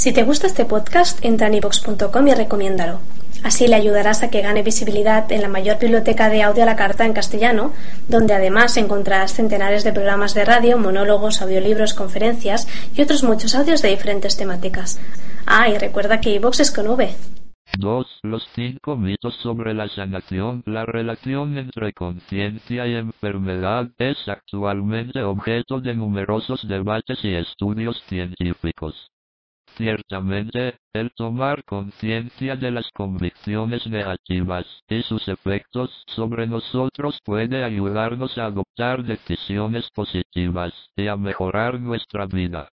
Si te gusta este podcast, entra en ivox.com y recomiéndalo. Así le ayudarás a que gane visibilidad en la mayor biblioteca de audio a la carta en castellano, donde además encontrarás centenares de programas de radio, monólogos, audiolibros, conferencias y otros muchos audios de diferentes temáticas. Ah, y recuerda que iVox es con V. 2. Los cinco mitos sobre la sanación. La relación entre conciencia y enfermedad es actualmente objeto de numerosos debates y estudios científicos. Ciertamente, el tomar conciencia de las convicciones negativas y sus efectos sobre nosotros puede ayudarnos a adoptar decisiones positivas y a mejorar nuestra vida.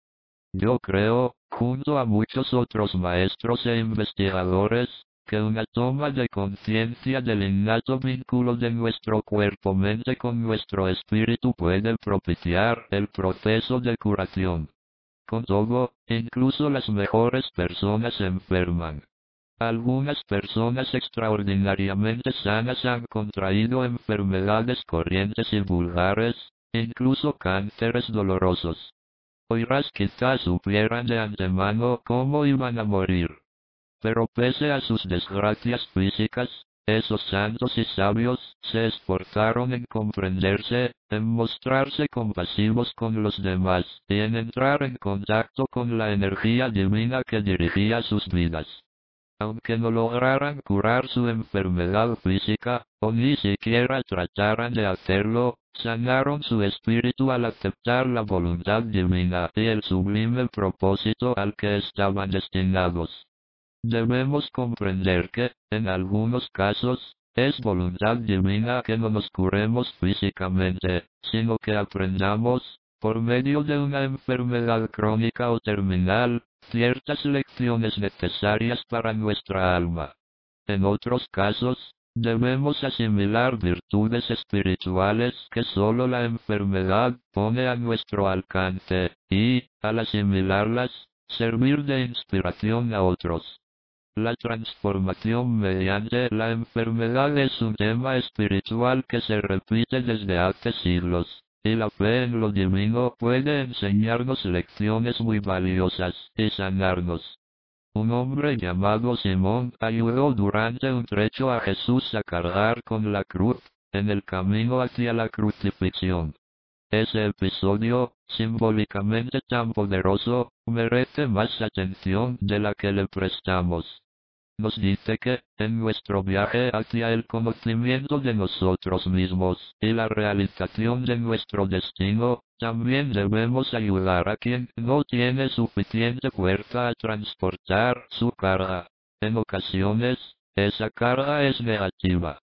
Yo creo, junto a muchos otros maestros e investigadores, que una toma de conciencia del innato vínculo de nuestro cuerpo-mente con nuestro espíritu puede propiciar el proceso de curación. Con todo, incluso las mejores personas enferman. Algunas personas extraordinariamente sanas han contraído enfermedades corrientes y vulgares, incluso cánceres dolorosos. Oirás quizás supieran de antemano cómo iban a morir. Pero pese a sus desgracias físicas, esos santos y sabios se esforzaron en comprenderse, en mostrarse compasivos con los demás y en entrar en contacto con la energía divina que dirigía sus vidas. Aunque no lograran curar su enfermedad física, o ni siquiera trataran de hacerlo, sanaron su espíritu al aceptar la voluntad divina y el sublime propósito al que estaban destinados. Debemos comprender que, en algunos casos, es voluntad divina que no nos curemos físicamente, sino que aprendamos, por medio de una enfermedad crónica o terminal, ciertas lecciones necesarias para nuestra alma. En otros casos, debemos asimilar virtudes espirituales que sólo la enfermedad pone a nuestro alcance, y, al asimilarlas, servir de inspiración a otros. La transformación mediante la enfermedad es un tema espiritual que se repite desde hace siglos, y la fe en lo divino puede enseñarnos lecciones muy valiosas y sanarnos. Un hombre llamado Simón ayudó durante un trecho a Jesús a cargar con la cruz, en el camino hacia la crucifixión. Ese episodio, simbólicamente tan poderoso, merece más atención de la que le prestamos nos dice que, en nuestro viaje hacia el conocimiento de nosotros mismos y la realización de nuestro destino, también debemos ayudar a quien no tiene suficiente fuerza a transportar su carga. En ocasiones, esa carga es negativa.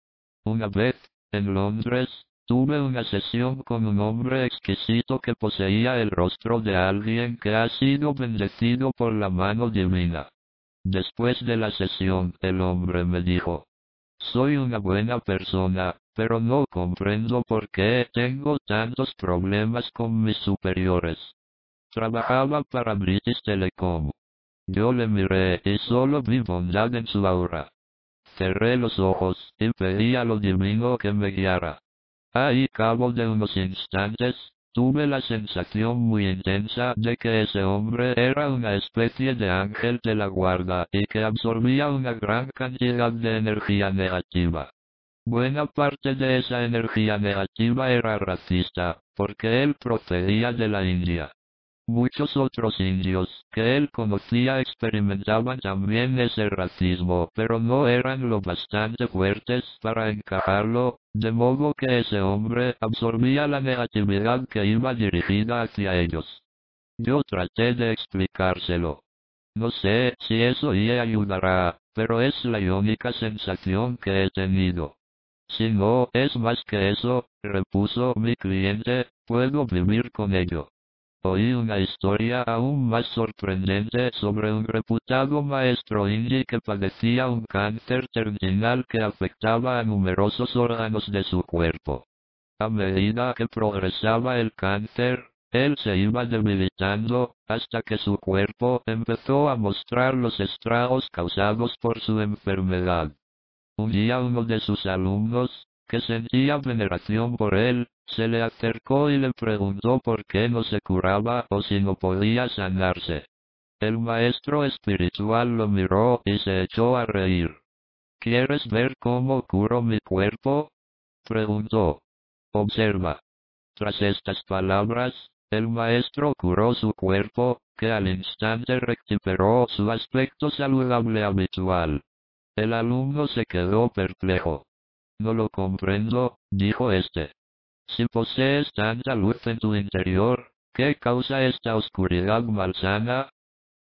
Una vez, en Londres, tuve una sesión con un hombre exquisito que poseía el rostro de alguien que ha sido bendecido por la mano divina. Después de la sesión, el hombre me dijo, soy una buena persona, pero no comprendo por qué tengo tantos problemas con mis superiores. Trabajaba para British Telecom. Yo le miré y solo vi bondad en su aura. Cerré los ojos y pedí a lo divino que me guiara. Ahí cabo de unos instantes, Tuve la sensación muy intensa de que ese hombre era una especie de ángel de la guarda y que absorbía una gran cantidad de energía negativa. Buena parte de esa energía negativa era racista, porque él procedía de la India. Muchos otros indios que él conocía experimentaban también ese racismo, pero no eran lo bastante fuertes para encajarlo, de modo que ese hombre absorbía la negatividad que iba dirigida hacia ellos. Yo traté de explicárselo. No sé si eso le ayudará, pero es la única sensación que he tenido. Si no es más que eso, repuso mi cliente, puedo vivir con ello. Oí una historia aún más sorprendente sobre un reputado maestro indie que padecía un cáncer terminal que afectaba a numerosos órganos de su cuerpo. A medida que progresaba el cáncer, él se iba debilitando, hasta que su cuerpo empezó a mostrar los estragos causados por su enfermedad. Un día uno de sus alumnos, que sentía veneración por él, se le acercó y le preguntó por qué no se curaba o si no podía sanarse. El maestro espiritual lo miró y se echó a reír. ¿Quieres ver cómo curo mi cuerpo? preguntó. Observa. Tras estas palabras, el maestro curó su cuerpo, que al instante recuperó su aspecto saludable habitual. El alumno se quedó perplejo. No lo comprendo, dijo este. Si posees tanta luz en tu interior, ¿qué causa esta oscuridad malsana?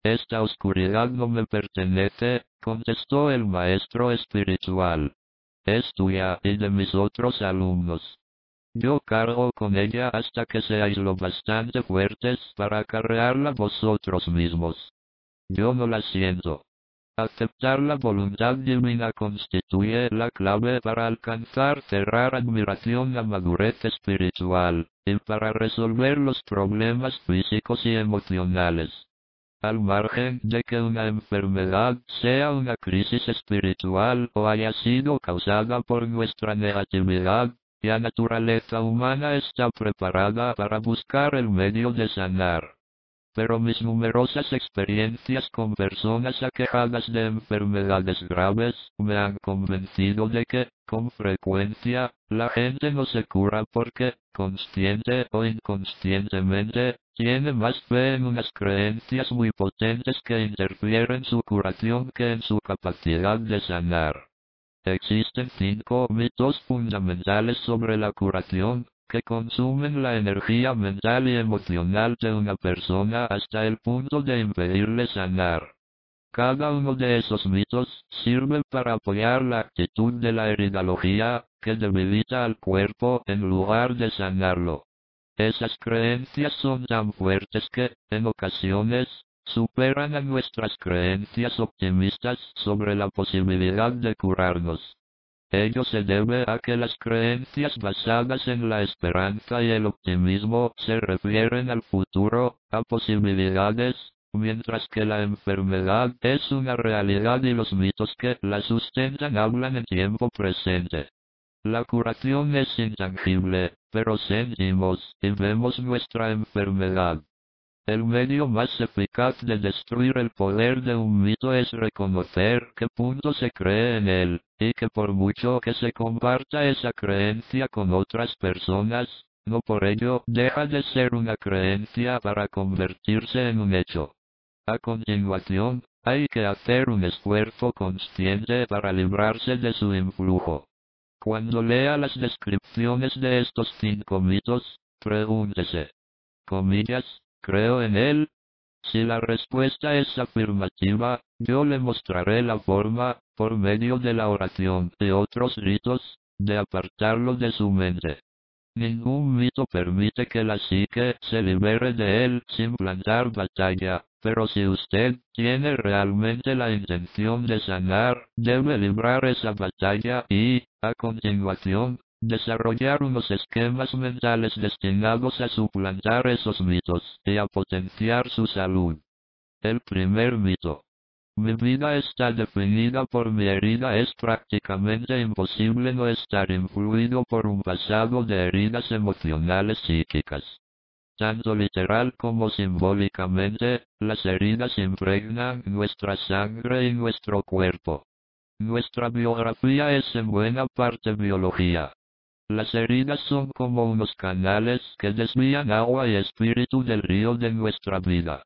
Esta oscuridad no me pertenece, contestó el maestro espiritual. Es tuya y de mis otros alumnos. Yo cargo con ella hasta que seáis lo bastante fuertes para acarrearla vosotros mismos. Yo no la siento. Aceptar la voluntad divina constituye la clave para alcanzar cerrar admiración la madurez espiritual, y para resolver los problemas físicos y emocionales. Al margen de que una enfermedad sea una crisis espiritual o haya sido causada por nuestra negatividad, la naturaleza humana está preparada para buscar el medio de sanar. Pero mis numerosas experiencias con personas aquejadas de enfermedades graves me han convencido de que, con frecuencia, la gente no se cura porque, consciente o inconscientemente, tiene más fe en unas creencias muy potentes que interfieren su curación que en su capacidad de sanar. Existen cinco mitos fundamentales sobre la curación, que consumen la energía mental y emocional de una persona hasta el punto de impedirle sanar. Cada uno de esos mitos sirve para apoyar la actitud de la heridología, que debilita al cuerpo en lugar de sanarlo. Esas creencias son tan fuertes que, en ocasiones, superan a nuestras creencias optimistas sobre la posibilidad de curarnos. Ello se debe a que las creencias basadas en la esperanza y el optimismo se refieren al futuro, a posibilidades, mientras que la enfermedad es una realidad y los mitos que la sustentan hablan en tiempo presente. La curación es intangible, pero sentimos y vemos nuestra enfermedad. El medio más eficaz de destruir el poder de un mito es reconocer qué punto se cree en él, y que por mucho que se comparta esa creencia con otras personas, no por ello deja de ser una creencia para convertirse en un hecho. A continuación, hay que hacer un esfuerzo consciente para librarse de su influjo. Cuando lea las descripciones de estos cinco mitos, pregúntese, ¿creo en él? Si la respuesta es afirmativa, yo le mostraré la forma, por medio de la oración y otros ritos, de apartarlo de su mente. Ningún mito permite que la psique se libere de él sin plantar batalla, pero si usted tiene realmente la intención de sanar, debe librar esa batalla y, a continuación, desarrollar unos esquemas mentales destinados a suplantar esos mitos y a potenciar su salud. El primer mito. Mi vida está definida por mi herida. Es prácticamente imposible no estar influido por un pasado de heridas emocionales psíquicas. Tanto literal como simbólicamente, las heridas impregnan nuestra sangre y nuestro cuerpo. Nuestra biografía es en buena parte biología. Las heridas son como unos canales que desvían agua y espíritu del río de nuestra vida.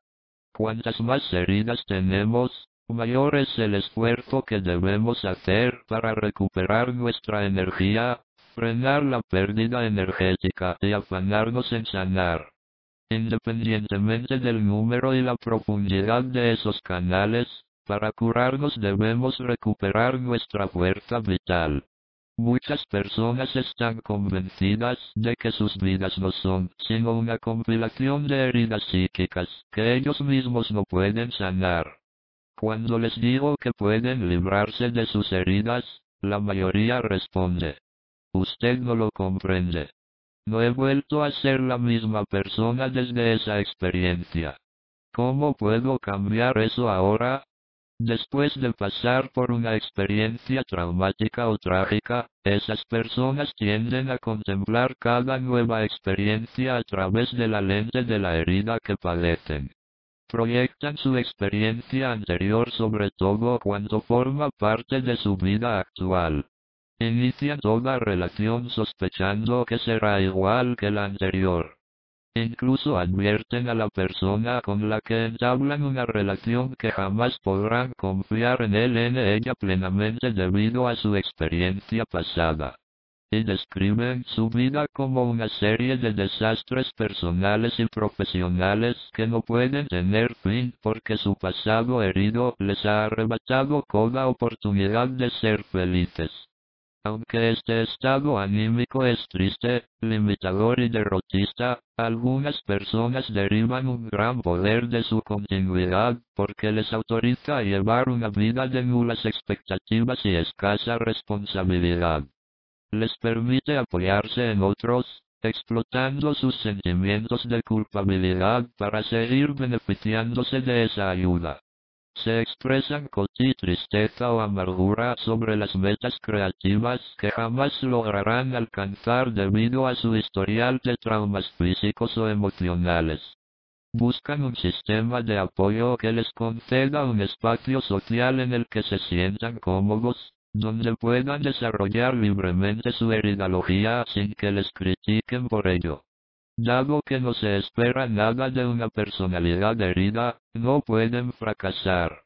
Cuantas más heridas tenemos, mayor es el esfuerzo que debemos hacer para recuperar nuestra energía, frenar la pérdida energética y afanarnos en sanar. Independientemente del número y la profundidad de esos canales, para curarnos debemos recuperar nuestra fuerza vital. Muchas personas están convencidas de que sus vidas no son sino una compilación de heridas psíquicas que ellos mismos no pueden sanar. Cuando les digo que pueden librarse de sus heridas, la mayoría responde. Usted no lo comprende. No he vuelto a ser la misma persona desde esa experiencia. ¿Cómo puedo cambiar eso ahora? Después de pasar por una experiencia traumática o trágica, esas personas tienden a contemplar cada nueva experiencia a través de la lente de la herida que padecen. proyectan su experiencia anterior sobre todo cuando forma parte de su vida actual. Inician toda relación sospechando que será igual que la anterior. Incluso advierten a la persona con la que entablan una relación que jamás podrán confiar en él en ella plenamente debido a su experiencia pasada. Y describen su vida como una serie de desastres personales y profesionales que no pueden tener fin porque su pasado herido les ha arrebatado toda oportunidad de ser felices. Aunque este estado anímico es triste, limitador y derrotista, algunas personas derivan un gran poder de su continuidad porque les autoriza a llevar una vida de nulas expectativas y escasa responsabilidad. Les permite apoyarse en otros, explotando sus sentimientos de culpabilidad para seguir beneficiándose de esa ayuda. Se expresan coti tristeza o amargura sobre las metas creativas que jamás lograrán alcanzar debido a su historial de traumas físicos o emocionales. Buscan un sistema de apoyo que les conceda un espacio social en el que se sientan cómodos, donde puedan desarrollar libremente su heridología sin que les critiquen por ello. Dado que no se espera nada de una personalidad herida, no pueden fracasar.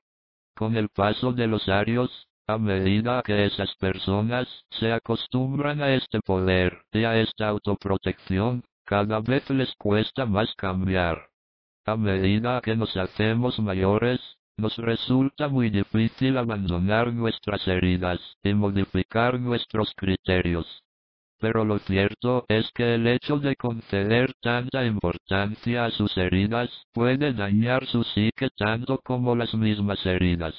Con el paso de los años, a medida que esas personas se acostumbran a este poder y a esta autoprotección, cada vez les cuesta más cambiar. A medida que nos hacemos mayores, nos resulta muy difícil abandonar nuestras heridas y modificar nuestros criterios. Pero lo cierto es que el hecho de conceder tanta importancia a sus heridas puede dañar su psique tanto como las mismas heridas.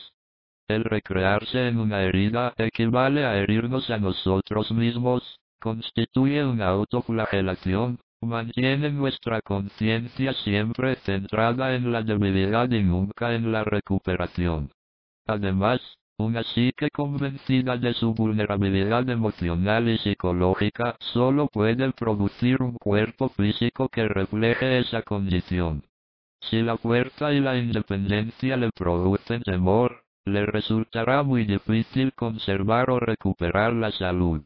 El recrearse en una herida equivale a herirnos a nosotros mismos, constituye una autoflagelación, mantiene nuestra conciencia siempre centrada en la debilidad y nunca en la recuperación. Además, una psique convencida de su vulnerabilidad emocional y psicológica solo puede producir un cuerpo físico que refleje esa condición. Si la fuerza y la independencia le producen temor, le resultará muy difícil conservar o recuperar la salud.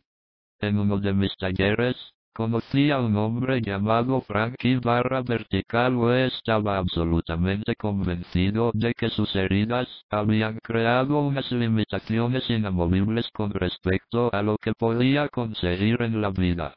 En uno de mis talleres, Conocí a un hombre llamado Frankie barra vertical o estaba absolutamente convencido de que sus heridas habían creado unas limitaciones inamovibles con respecto a lo que podía conseguir en la vida.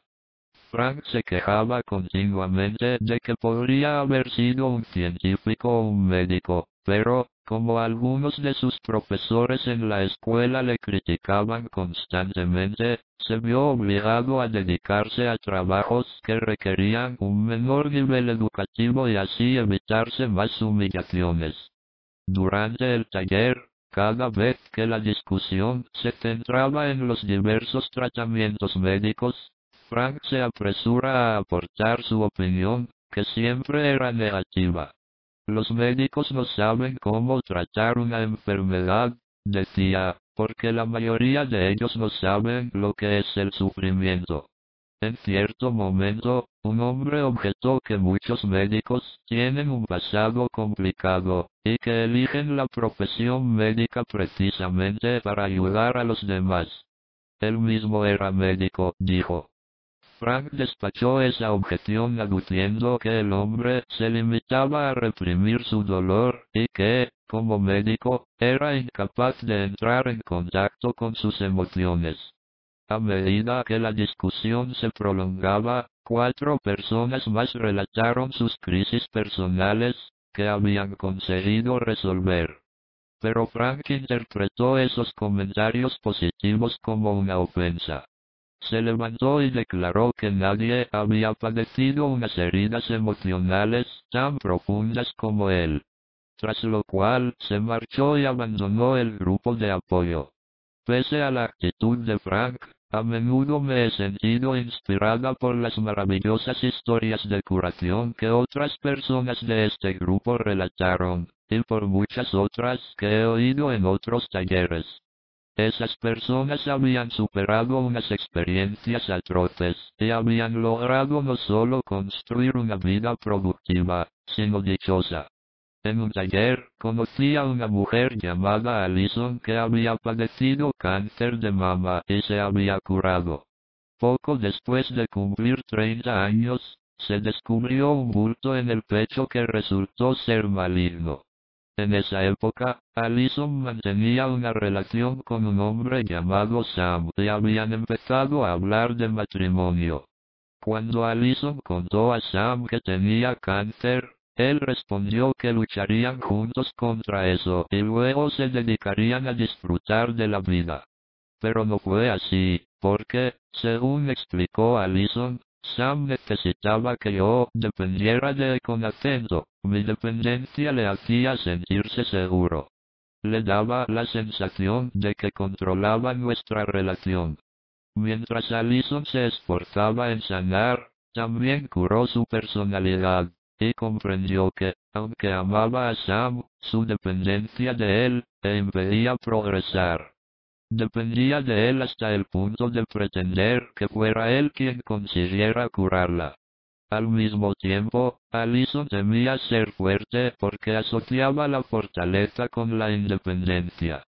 Frank se quejaba continuamente de que podría haber sido un científico o un médico, pero, como algunos de sus profesores en la escuela le criticaban constantemente, se vio obligado a dedicarse a trabajos que requerían un menor nivel educativo y así evitarse más humillaciones. Durante el taller, cada vez que la discusión se centraba en los diversos tratamientos médicos, Frank se apresura a aportar su opinión, que siempre era negativa. Los médicos no saben cómo tratar una enfermedad, decía, porque la mayoría de ellos no saben lo que es el sufrimiento. En cierto momento, un hombre objetó que muchos médicos tienen un pasado complicado, y que eligen la profesión médica precisamente para ayudar a los demás. Él mismo era médico, dijo. Frank despachó esa objeción aduciendo que el hombre se limitaba a reprimir su dolor y que, como médico, era incapaz de entrar en contacto con sus emociones. A medida que la discusión se prolongaba, cuatro personas más relataron sus crisis personales, que habían conseguido resolver. Pero Frank interpretó esos comentarios positivos como una ofensa. Se levantó y declaró que nadie había padecido unas heridas emocionales tan profundas como él. Tras lo cual se marchó y abandonó el grupo de apoyo. Pese a la actitud de Frank, a menudo me he sentido inspirada por las maravillosas historias de curación que otras personas de este grupo relataron, y por muchas otras que he oído en otros talleres. Esas personas habían superado unas experiencias atroces y habían logrado no solo construir una vida productiva, sino dichosa. En un taller, conocí a una mujer llamada Alison que había padecido cáncer de mama y se había curado. Poco después de cumplir 30 años, se descubrió un bulto en el pecho que resultó ser maligno. En esa época, Alison mantenía una relación con un hombre llamado Sam y habían empezado a hablar de matrimonio. Cuando Alison contó a Sam que tenía cáncer, él respondió que lucharían juntos contra eso y luego se dedicarían a disfrutar de la vida. Pero no fue así, porque, según explicó Alison, Sam necesitaba que yo dependiera de él con acento. Mi dependencia le hacía sentirse seguro. Le daba la sensación de que controlaba nuestra relación. Mientras Alison se esforzaba en sanar, también curó su personalidad y comprendió que, aunque amaba a Sam, su dependencia de él le impedía progresar. Dependía de él hasta el punto de pretender que fuera él quien consiguiera curarla. Al mismo tiempo, Alison temía ser fuerte porque asociaba la fortaleza con la independencia.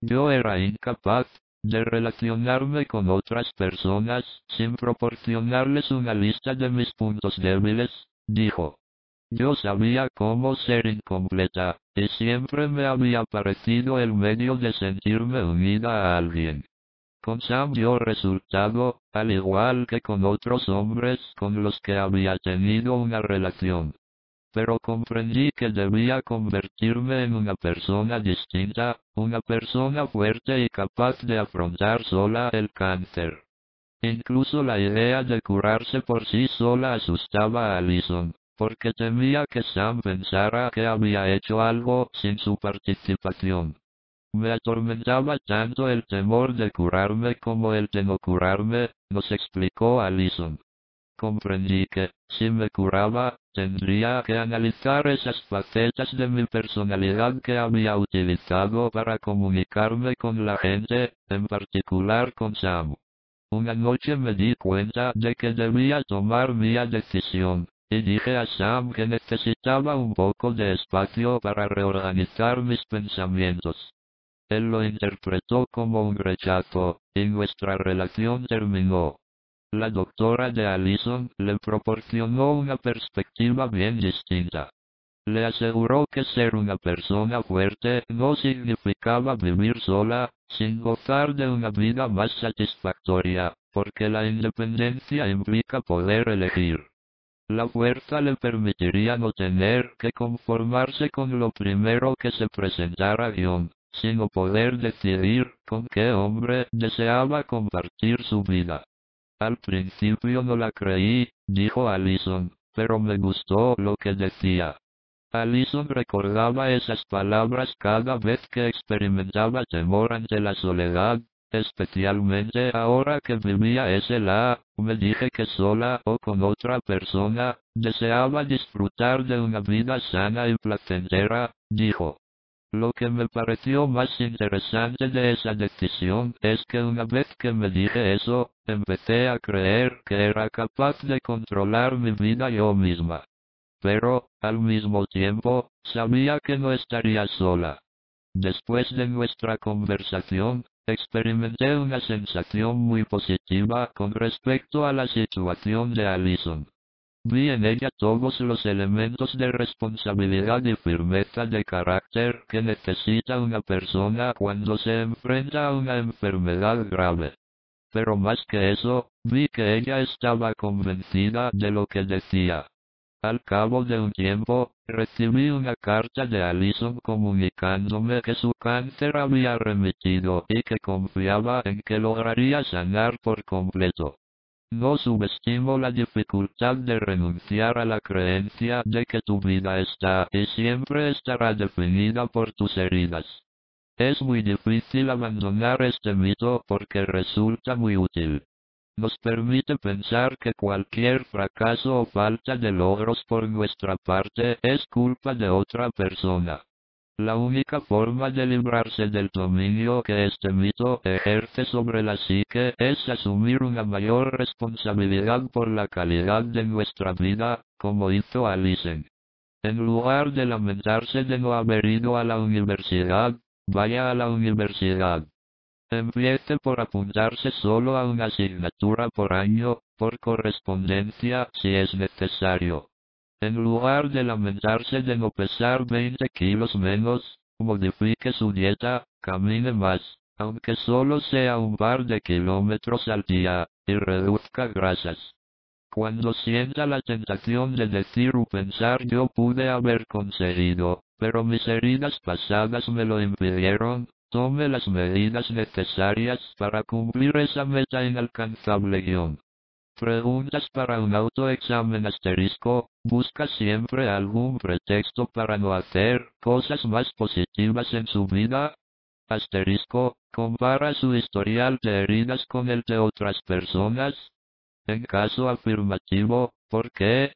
Yo era incapaz de relacionarme con otras personas sin proporcionarles una lista de mis puntos débiles, dijo. Yo sabía cómo ser incompleta, y siempre me había parecido el medio de sentirme unida a alguien. Con Sam dio resultado, al igual que con otros hombres con los que había tenido una relación. Pero comprendí que debía convertirme en una persona distinta, una persona fuerte y capaz de afrontar sola el cáncer. Incluso la idea de curarse por sí sola asustaba a Alison porque temía que Sam pensara que había hecho algo sin su participación. Me atormentaba tanto el temor de curarme como el de no curarme, nos explicó Alison. Comprendí que, si me curaba, tendría que analizar esas facetas de mi personalidad que había utilizado para comunicarme con la gente, en particular con Sam. Una noche me di cuenta de que debía tomar mi decisión, y dije a Sam que necesitaba un poco de espacio para reorganizar mis pensamientos. Él lo interpretó como un rechazo, y nuestra relación terminó. La doctora de Allison le proporcionó una perspectiva bien distinta. Le aseguró que ser una persona fuerte no significaba vivir sola, sin gozar de una vida más satisfactoria, porque la independencia implica poder elegir. La fuerza le permitiría no tener que conformarse con lo primero que se presentara guion, sino poder decidir con qué hombre deseaba compartir su vida. Al principio no la creí, dijo Alison, pero me gustó lo que decía. Alison recordaba esas palabras cada vez que experimentaba temor ante la soledad, Especialmente ahora que vivía ese la, me dije que sola o con otra persona, deseaba disfrutar de una vida sana y placentera, dijo. Lo que me pareció más interesante de esa decisión es que una vez que me dije eso, empecé a creer que era capaz de controlar mi vida yo misma. Pero, al mismo tiempo, sabía que no estaría sola. Después de nuestra conversación, Experimenté una sensación muy positiva con respecto a la situación de Allison. Vi en ella todos los elementos de responsabilidad y firmeza de carácter que necesita una persona cuando se enfrenta a una enfermedad grave. Pero más que eso, vi que ella estaba convencida de lo que decía. Al cabo de un tiempo, recibí una carta de Alison comunicándome que su cáncer había remitido y que confiaba en que lograría sanar por completo. No subestimo la dificultad de renunciar a la creencia de que tu vida está y siempre estará definida por tus heridas. Es muy difícil abandonar este mito porque resulta muy útil nos permite pensar que cualquier fracaso o falta de logros por nuestra parte es culpa de otra persona. La única forma de librarse del dominio que este mito ejerce sobre la psique es asumir una mayor responsabilidad por la calidad de nuestra vida, como hizo Alison. En lugar de lamentarse de no haber ido a la universidad, vaya a la universidad. Empiece por apuntarse solo a una asignatura por año, por correspondencia, si es necesario. En lugar de lamentarse de no pesar 20 kilos menos, modifique su dieta, camine más, aunque solo sea un par de kilómetros al día, y reduzca grasas. Cuando sienta la tentación de decir o pensar yo pude haber conseguido, pero mis heridas pasadas me lo impidieron, Tome las medidas necesarias para cumplir esa meta inalcanzable guion. Preguntas para un autoexamen asterisco, busca siempre algún pretexto para no hacer cosas más positivas en su vida. Asterisco, compara su historial de heridas con el de otras personas. En caso afirmativo, ¿por qué?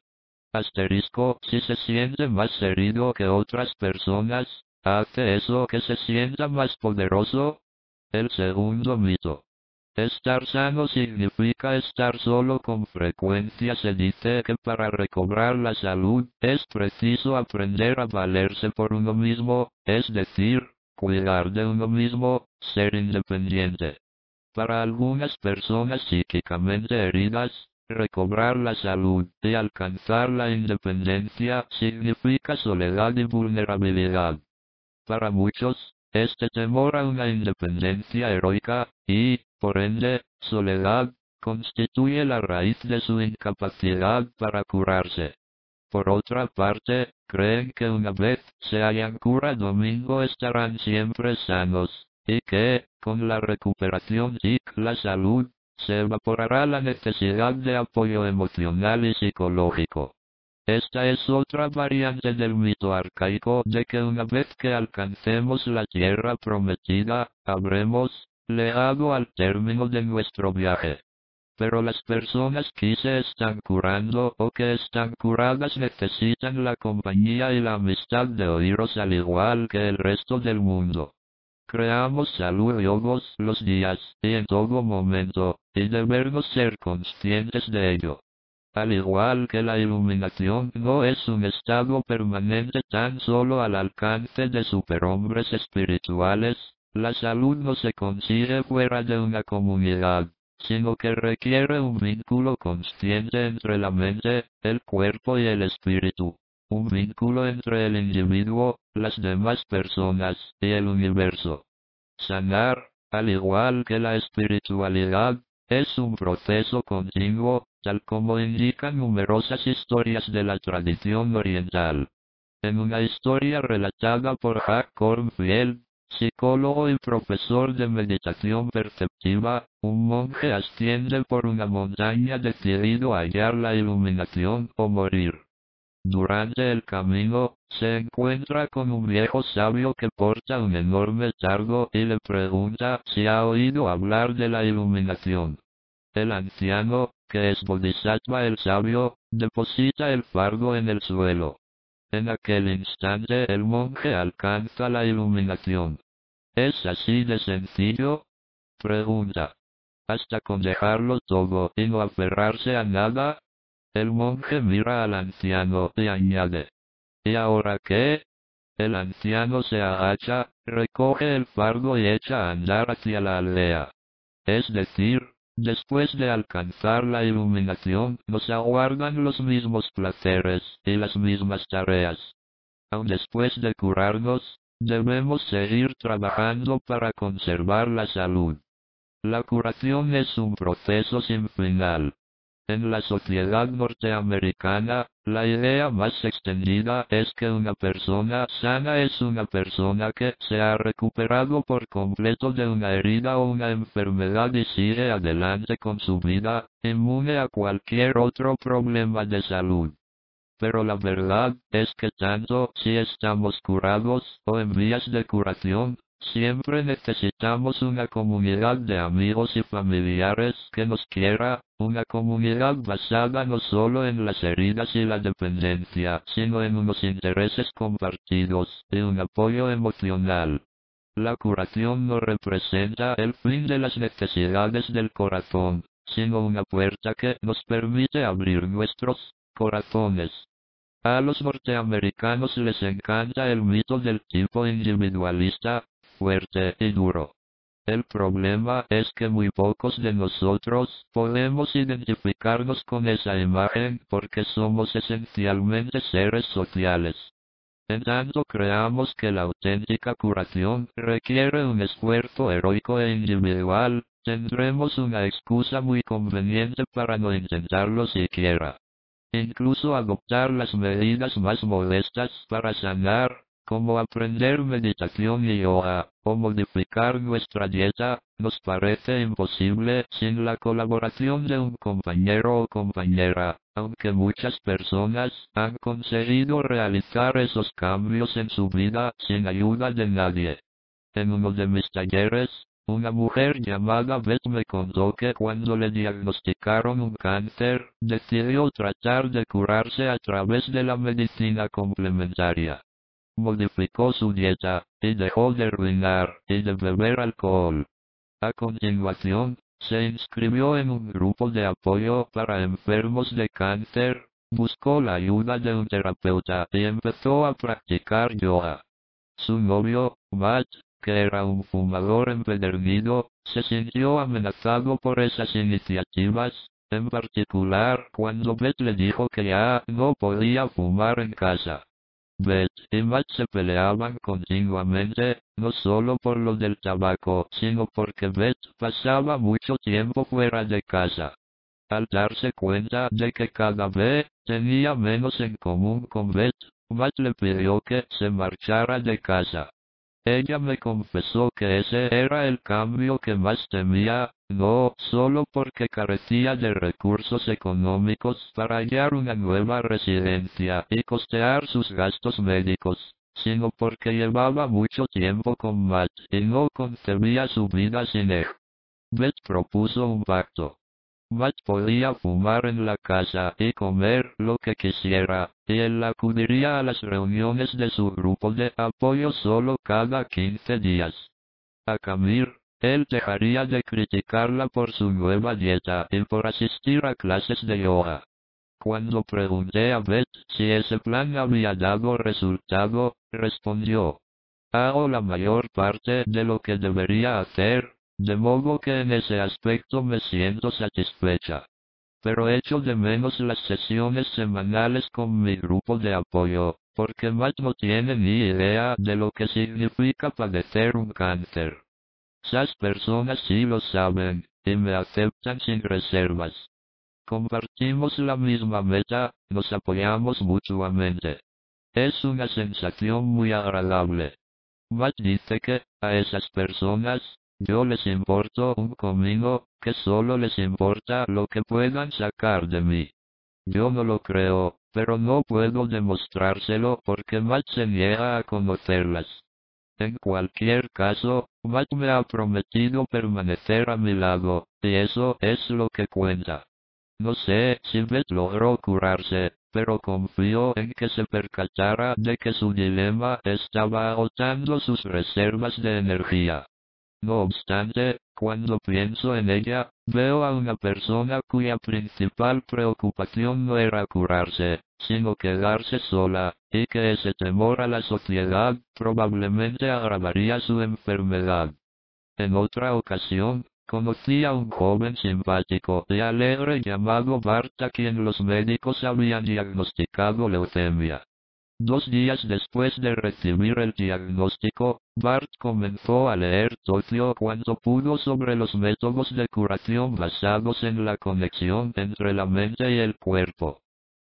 Asterisco, si se siente más herido que otras personas, ¿Hace eso que se sienta más poderoso? El segundo mito. Estar sano significa estar solo con frecuencia. Se dice que para recobrar la salud es preciso aprender a valerse por uno mismo, es decir, cuidar de uno mismo, ser independiente. Para algunas personas psíquicamente heridas, recobrar la salud y alcanzar la independencia significa soledad y vulnerabilidad. Para muchos, este temor a una independencia heroica, y, por ende, soledad, constituye la raíz de su incapacidad para curarse. Por otra parte, creen que una vez se hayan curado domingo estarán siempre sanos, y que, con la recuperación y la salud, se evaporará la necesidad de apoyo emocional y psicológico. Esta es otra variante del mito arcaico de que una vez que alcancemos la tierra prometida, habremos llegado al término de nuestro viaje. Pero las personas que se están curando o que están curadas necesitan la compañía y la amistad de oíros al igual que el resto del mundo. Creamos salud todos los días y en todo momento, y debemos ser conscientes de ello. Al igual que la iluminación no es un estado permanente tan solo al alcance de superhombres espirituales, la salud no se consigue fuera de una comunidad, sino que requiere un vínculo consciente entre la mente, el cuerpo y el espíritu, un vínculo entre el individuo, las demás personas y el universo. Sanar, al igual que la espiritualidad, es un proceso continuo, tal como indican numerosas historias de la tradición oriental. En una historia relatada por Jack Kornfield, psicólogo y profesor de meditación perceptiva, un monje asciende por una montaña decidido a hallar la iluminación o morir. Durante el camino, se encuentra con un viejo sabio que porta un enorme targo y le pregunta si ha oído hablar de la iluminación. El anciano, que es Bodhisattva el sabio, deposita el fardo en el suelo. En aquel instante el monje alcanza la iluminación. ¿Es así de sencillo? Pregunta. Hasta con dejarlo todo y no aferrarse a nada. El monje mira al anciano y añade. ¿Y ahora qué? El anciano se agacha, recoge el fardo y echa a andar hacia la aldea. Es decir, Después de alcanzar la iluminación, nos aguardan los mismos placeres y las mismas tareas. Aun después de curarnos, debemos seguir trabajando para conservar la salud. La curación es un proceso sin final. En la sociedad norteamericana, la idea más extendida es que una persona sana es una persona que se ha recuperado por completo de una herida o una enfermedad y sigue adelante con su vida, inmune a cualquier otro problema de salud. Pero la verdad es que tanto si estamos curados o en vías de curación, Siempre necesitamos una comunidad de amigos y familiares que nos quiera, una comunidad basada no solo en las heridas y la dependencia, sino en unos intereses compartidos y un apoyo emocional. La curación no representa el fin de las necesidades del corazón, sino una puerta que nos permite abrir nuestros corazones A los norteamericanos les encanta el mito del tipo individualista, fuerte y duro. El problema es que muy pocos de nosotros podemos identificarnos con esa imagen porque somos esencialmente seres sociales. En tanto creamos que la auténtica curación requiere un esfuerzo heroico e individual, tendremos una excusa muy conveniente para no intentarlo siquiera. Incluso adoptar las medidas más modestas para sanar, como aprender meditación y yoga, o modificar nuestra dieta, nos parece imposible sin la colaboración de un compañero o compañera, aunque muchas personas han conseguido realizar esos cambios en su vida sin ayuda de nadie. En uno de mis talleres, una mujer llamada Beth me contó que cuando le diagnosticaron un cáncer, decidió tratar de curarse a través de la medicina complementaria. Modificó su dieta, y dejó de ruinar y de beber alcohol. A continuación, se inscribió en un grupo de apoyo para enfermos de cáncer, buscó la ayuda de un terapeuta y empezó a practicar yoga. Su novio, Matt, que era un fumador empedernido, se sintió amenazado por esas iniciativas, en particular cuando Beth le dijo que ya no podía fumar en casa. Matt se peleaban continuamente, no solo por lo del tabaco, sino porque Beth pasaba mucho tiempo fuera de casa. Al darse cuenta de que cada vez tenía menos en común con Beth, Matt le pidió que se marchara de casa. Ella me confesó que ese era el cambio que más temía, no solo porque carecía de recursos económicos para hallar una nueva residencia y costear sus gastos médicos, sino porque llevaba mucho tiempo con Matt y no concebía su vida sin él. Beth propuso un pacto. Matt podía fumar en la casa y comer lo que quisiera, y él acudiría a las reuniones de su grupo de apoyo solo cada 15 días. A Camir, él dejaría de criticarla por su nueva dieta y por asistir a clases de yoga. Cuando pregunté a Beth si ese plan había dado resultado, respondió, hago la mayor parte de lo que debería hacer, de modo que en ese aspecto me siento satisfecha. Pero echo de menos las sesiones semanales con mi grupo de apoyo, porque Matt no tiene ni idea de lo que significa padecer un cáncer. Esas personas sí lo saben, y me aceptan sin reservas. Compartimos la misma meta, nos apoyamos mutuamente. Es una sensación muy agradable. Matt dice que, a esas personas, yo les importo un comino, que solo les importa lo que puedan sacar de mí. Yo no lo creo, pero no puedo demostrárselo porque Matt se niega a conocerlas. En cualquier caso, Matt me ha prometido permanecer a mi lado, y eso es lo que cuenta. No sé si Beth logró curarse, pero confío en que se percatara de que su dilema estaba agotando sus reservas de energía. No obstante, cuando pienso en ella, veo a una persona cuya principal preocupación no era curarse, sino quedarse sola, y que ese temor a la sociedad probablemente agravaría su enfermedad. En otra ocasión, conocí a un joven simpático y alegre llamado Bart a quien los médicos habían diagnosticado leucemia. Dos días después de recibir el diagnóstico, Bart comenzó a leer todo cuanto pudo sobre los métodos de curación basados en la conexión entre la mente y el cuerpo.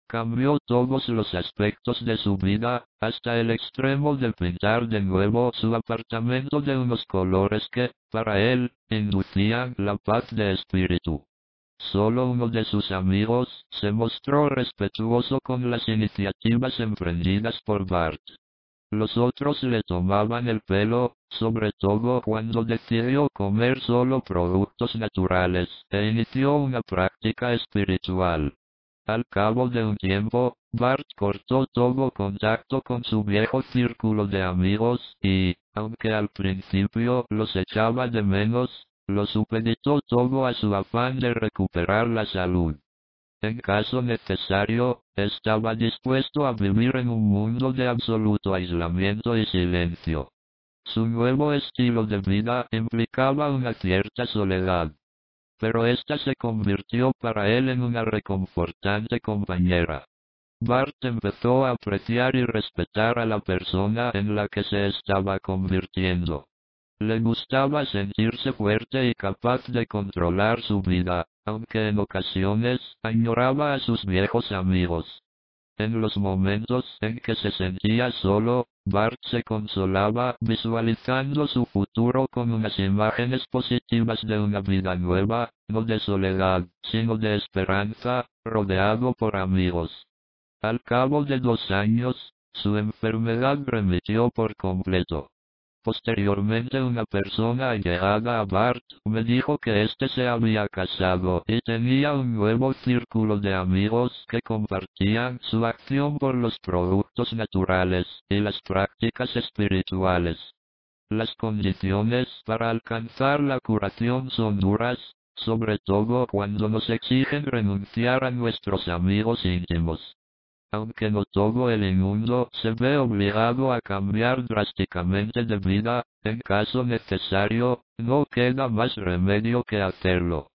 Cambió todos los aspectos de su vida, hasta el extremo de pintar de nuevo su apartamento de unos colores que, para él, inducían la paz de espíritu. Solo uno de sus amigos se mostró respetuoso con las iniciativas emprendidas por Bart. Los otros le tomaban el pelo, sobre todo cuando decidió comer solo productos naturales, e inició una práctica espiritual. Al cabo de un tiempo, Bart cortó todo contacto con su viejo círculo de amigos y, aunque al principio los echaba de menos, lo supeditó todo a su afán de recuperar la salud. En caso necesario, estaba dispuesto a vivir en un mundo de absoluto aislamiento y silencio. Su nuevo estilo de vida implicaba una cierta soledad, pero ésta se convirtió para él en una reconfortante compañera. Bart empezó a apreciar y respetar a la persona en la que se estaba convirtiendo. Le gustaba sentirse fuerte y capaz de controlar su vida, aunque en ocasiones añoraba a sus viejos amigos. En los momentos en que se sentía solo, Bart se consolaba visualizando su futuro con unas imágenes positivas de una vida nueva, no de soledad, sino de esperanza, rodeado por amigos. Al cabo de dos años, su enfermedad remitió por completo. Posteriormente una persona llegada a Bart me dijo que éste se había casado y tenía un nuevo círculo de amigos que compartían su acción por los productos naturales y las prácticas espirituales. Las condiciones para alcanzar la curación son duras, sobre todo cuando nos exigen renunciar a nuestros amigos íntimos aunque no todo el mundo se ve obligado a cambiar drásticamente de vida, en caso necesario, no queda más remedio que hacerlo.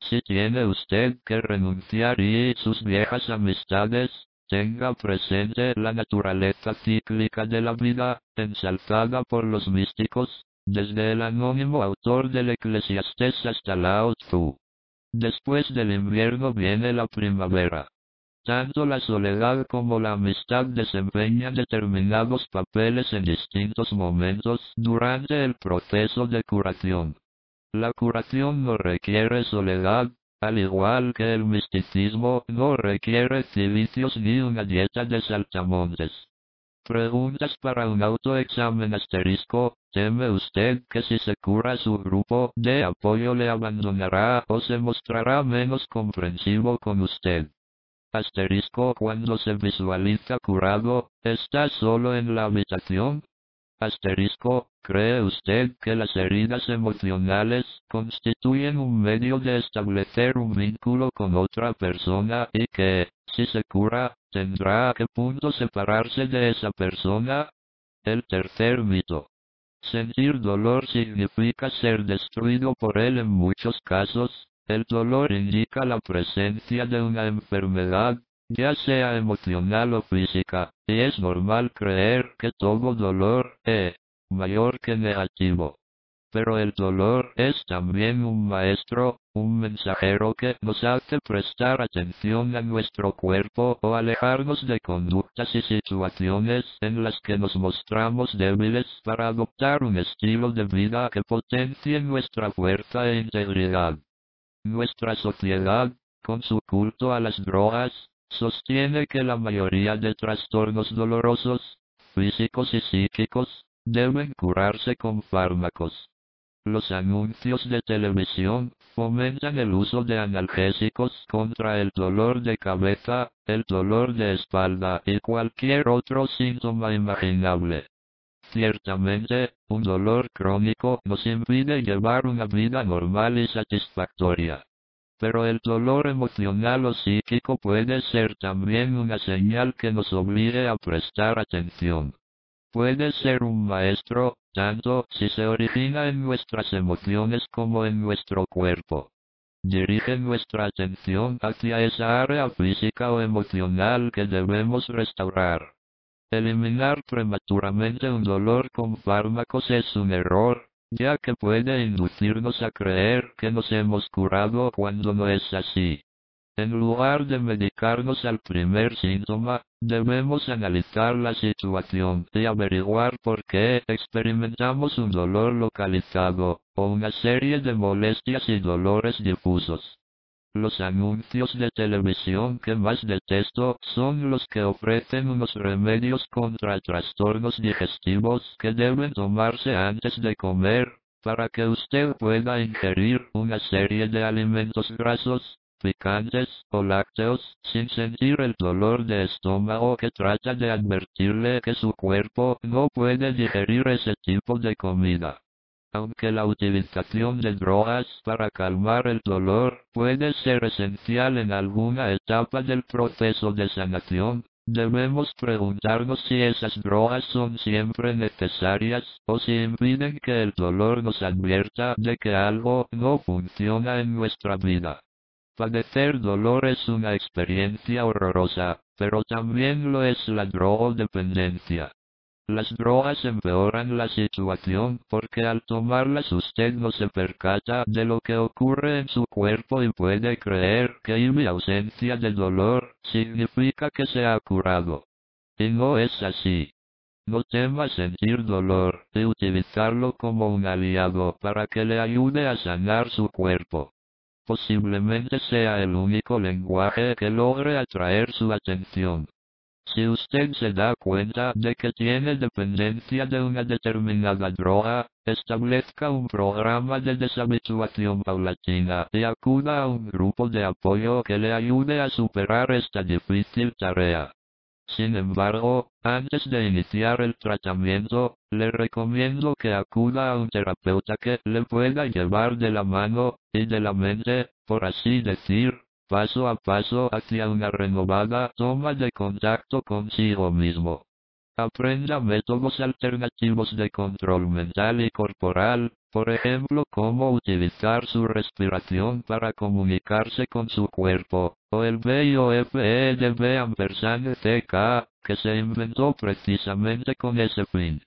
Si tiene usted que renunciar y sus viejas amistades, tenga presente la naturaleza cíclica de la vida, ensalzada por los místicos, desde el anónimo autor del Eclesiastés hasta Lao Tzu. Después del invierno viene la primavera. Tanto la soledad como la amistad desempeñan determinados papeles en distintos momentos durante el proceso de curación. La curación no requiere soledad, al igual que el misticismo no requiere cilicios ni una dieta de saltamontes. Preguntas para un autoexamen asterisco, ¿teme usted que si se cura su grupo de apoyo le abandonará o se mostrará menos comprensivo con usted? Asterisco cuando se visualiza curado, ¿está solo en la habitación? Asterisco, ¿cree usted que las heridas emocionales constituyen un medio de establecer un vínculo con otra persona y que, si se cura, tendrá a qué punto separarse de esa persona? El tercer mito. Sentir dolor significa ser destruido por él en muchos casos, el dolor indica la presencia de una enfermedad, ya sea emocional o física, y es normal creer que todo dolor es mayor que negativo. Pero el dolor es también un maestro, un mensajero que nos hace prestar atención a nuestro cuerpo o alejarnos de conductas y situaciones en las que nos mostramos débiles para adoptar un estilo de vida que potencie nuestra fuerza e integridad. Nuestra sociedad, con su culto a las drogas, sostiene que la mayoría de trastornos dolorosos, físicos y psíquicos, deben curarse con fármacos. Los anuncios de televisión fomentan el uso de analgésicos contra el dolor de cabeza, el dolor de espalda y cualquier otro síntoma imaginable. Ciertamente, un dolor crónico nos impide llevar una vida normal y satisfactoria. Pero el dolor emocional o psíquico puede ser también una señal que nos obligue a prestar atención. Puede ser un maestro, tanto si se origina en nuestras emociones como en nuestro cuerpo. Dirige nuestra atención hacia esa área física o emocional que debemos restaurar. Eliminar prematuramente un dolor con fármacos es un error, ya que puede inducirnos a creer que nos hemos curado cuando no es así. En lugar de medicarnos al primer síntoma, debemos analizar la situación y averiguar por qué experimentamos un dolor localizado, o una serie de molestias y dolores difusos. Los anuncios de televisión que más detesto son los que ofrecen unos remedios contra trastornos digestivos que deben tomarse antes de comer, para que usted pueda ingerir una serie de alimentos grasos, picantes o lácteos sin sentir el dolor de estómago que trata de advertirle que su cuerpo no puede digerir ese tipo de comida. Aunque la utilización de drogas para calmar el dolor puede ser esencial en alguna etapa del proceso de sanación, debemos preguntarnos si esas drogas son siempre necesarias o si impiden que el dolor nos advierta de que algo no funciona en nuestra vida. Padecer dolor es una experiencia horrorosa, pero también lo es la drogodependencia. Las drogas empeoran la situación porque al tomarlas usted no se percata de lo que ocurre en su cuerpo y puede creer que mi ausencia de dolor significa que se ha curado. Y no es así. No tema sentir dolor y utilizarlo como un aliado para que le ayude a sanar su cuerpo. Posiblemente sea el único lenguaje que logre atraer su atención. Si usted se da cuenta de que tiene dependencia de una determinada droga, establezca un programa de deshabituación paulatina y acuda a un grupo de apoyo que le ayude a superar esta difícil tarea. Sin embargo, antes de iniciar el tratamiento, le recomiendo que acuda a un terapeuta que le pueda llevar de la mano y de la mente, por así decir, paso a paso hacia una renovada toma de contacto consigo mismo. Aprenda métodos alternativos de control mental y corporal, por ejemplo cómo utilizar su respiración para comunicarse con su cuerpo, o el BIOFE de B ampersand CK, que se inventó precisamente con ese fin.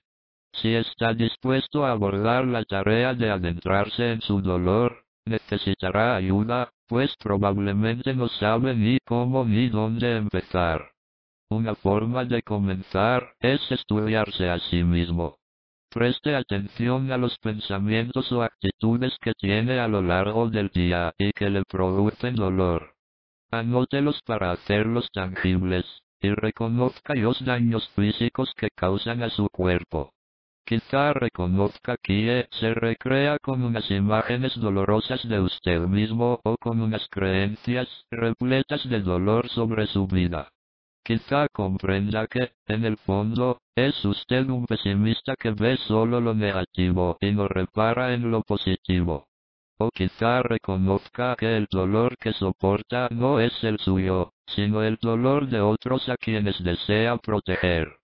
Si está dispuesto a abordar la tarea de adentrarse en su dolor, necesitará ayuda, pues probablemente no sabe ni cómo ni dónde empezar. Una forma de comenzar es estudiarse a sí mismo. Preste atención a los pensamientos o actitudes que tiene a lo largo del día y que le producen dolor. Anótelos para hacerlos tangibles, y reconozca los daños físicos que causan a su cuerpo. Quizá reconozca que se recrea con unas imágenes dolorosas de usted mismo o con unas creencias repletas de dolor sobre su vida. Quizá comprenda que, en el fondo, es usted un pesimista que ve solo lo negativo y no repara en lo positivo. O quizá reconozca que el dolor que soporta no es el suyo, sino el dolor de otros a quienes desea proteger.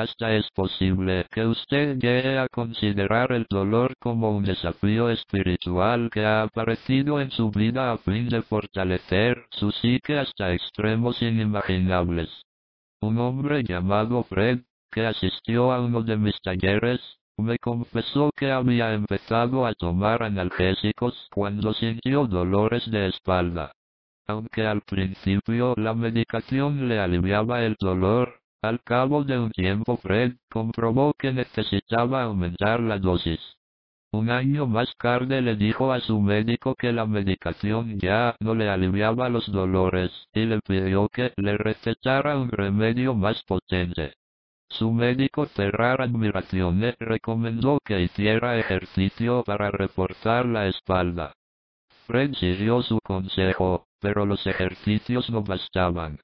Hasta es posible que usted llegue a considerar el dolor como un desafío espiritual que ha aparecido en su vida a fin de fortalecer su psique hasta extremos inimaginables. Un hombre llamado Fred, que asistió a uno de mis talleres, me confesó que había empezado a tomar analgésicos cuando sintió dolores de espalda. Aunque al principio la medicación le aliviaba el dolor, al cabo de un tiempo Fred comprobó que necesitaba aumentar la dosis. Un año más tarde le dijo a su médico que la medicación ya no le aliviaba los dolores y le pidió que le recetara un remedio más potente. Su médico cerrar admiración le recomendó que hiciera ejercicio para reforzar la espalda. Fred siguió su consejo, pero los ejercicios no bastaban.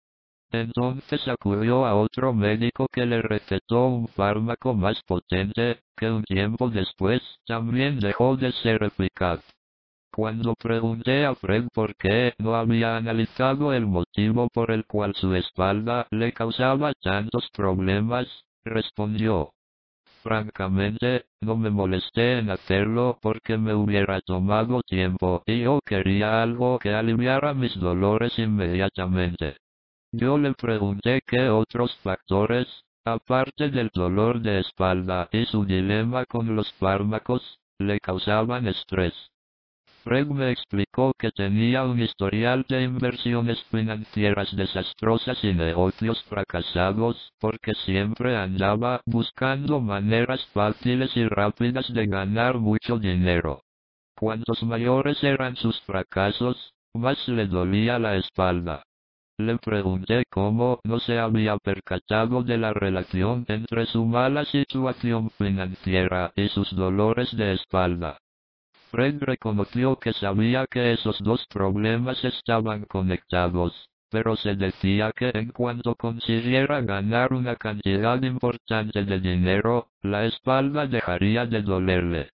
Entonces acudió a otro médico que le recetó un fármaco más potente, que un tiempo después también dejó de ser eficaz. Cuando pregunté a Fred por qué no había analizado el motivo por el cual su espalda le causaba tantos problemas, respondió. Francamente, no me molesté en hacerlo porque me hubiera tomado tiempo y yo quería algo que aliviara mis dolores inmediatamente. Yo le pregunté qué otros factores, aparte del dolor de espalda y su dilema con los fármacos, le causaban estrés. Fred me explicó que tenía un historial de inversiones financieras desastrosas y negocios fracasados, porque siempre andaba buscando maneras fáciles y rápidas de ganar mucho dinero. Cuantos mayores eran sus fracasos, más le dolía la espalda. Le pregunté cómo no se había percatado de la relación entre su mala situación financiera y sus dolores de espalda. Fred reconoció que sabía que esos dos problemas estaban conectados, pero se decía que en cuanto consiguiera ganar una cantidad importante de dinero, la espalda dejaría de dolerle.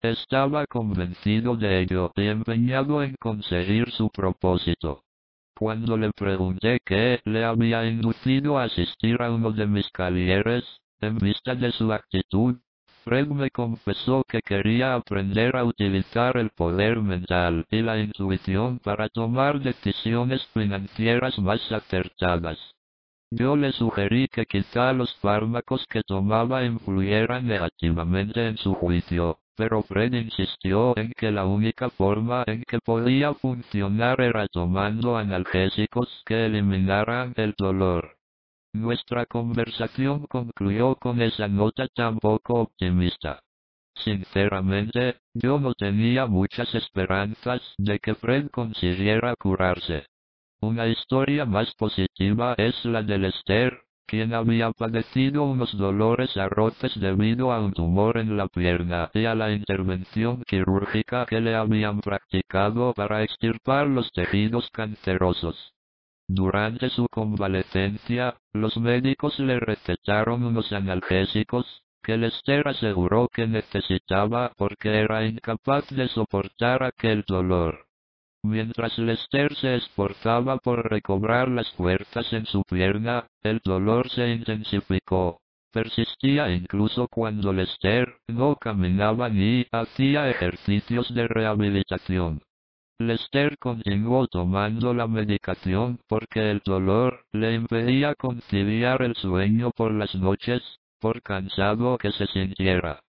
Estaba convencido de ello y empeñado en conseguir su propósito. Cuando le pregunté qué le había inducido a asistir a uno de mis calieres, en vista de su actitud, Fred me confesó que quería aprender a utilizar el poder mental y la intuición para tomar decisiones financieras más acertadas. Yo le sugerí que quizá los fármacos que tomaba influyeran negativamente en su juicio, pero Fred insistió en que la única forma en que podía funcionar era tomando analgésicos que eliminaran el dolor. Nuestra conversación concluyó con esa nota tan poco optimista. Sinceramente, yo no tenía muchas esperanzas de que Fred consiguiera curarse. Una historia más positiva es la de Lester, quien había padecido unos dolores arroces debido a un tumor en la pierna y a la intervención quirúrgica que le habían practicado para extirpar los tejidos cancerosos. Durante su convalecencia, los médicos le recetaron unos analgésicos, que Lester aseguró que necesitaba porque era incapaz de soportar aquel dolor. Mientras Lester se esforzaba por recobrar las fuerzas en su pierna, el dolor se intensificó. Persistía incluso cuando Lester no caminaba ni hacía ejercicios de rehabilitación. Lester continuó tomando la medicación porque el dolor le impedía conciliar el sueño por las noches, por cansado que se sintiera.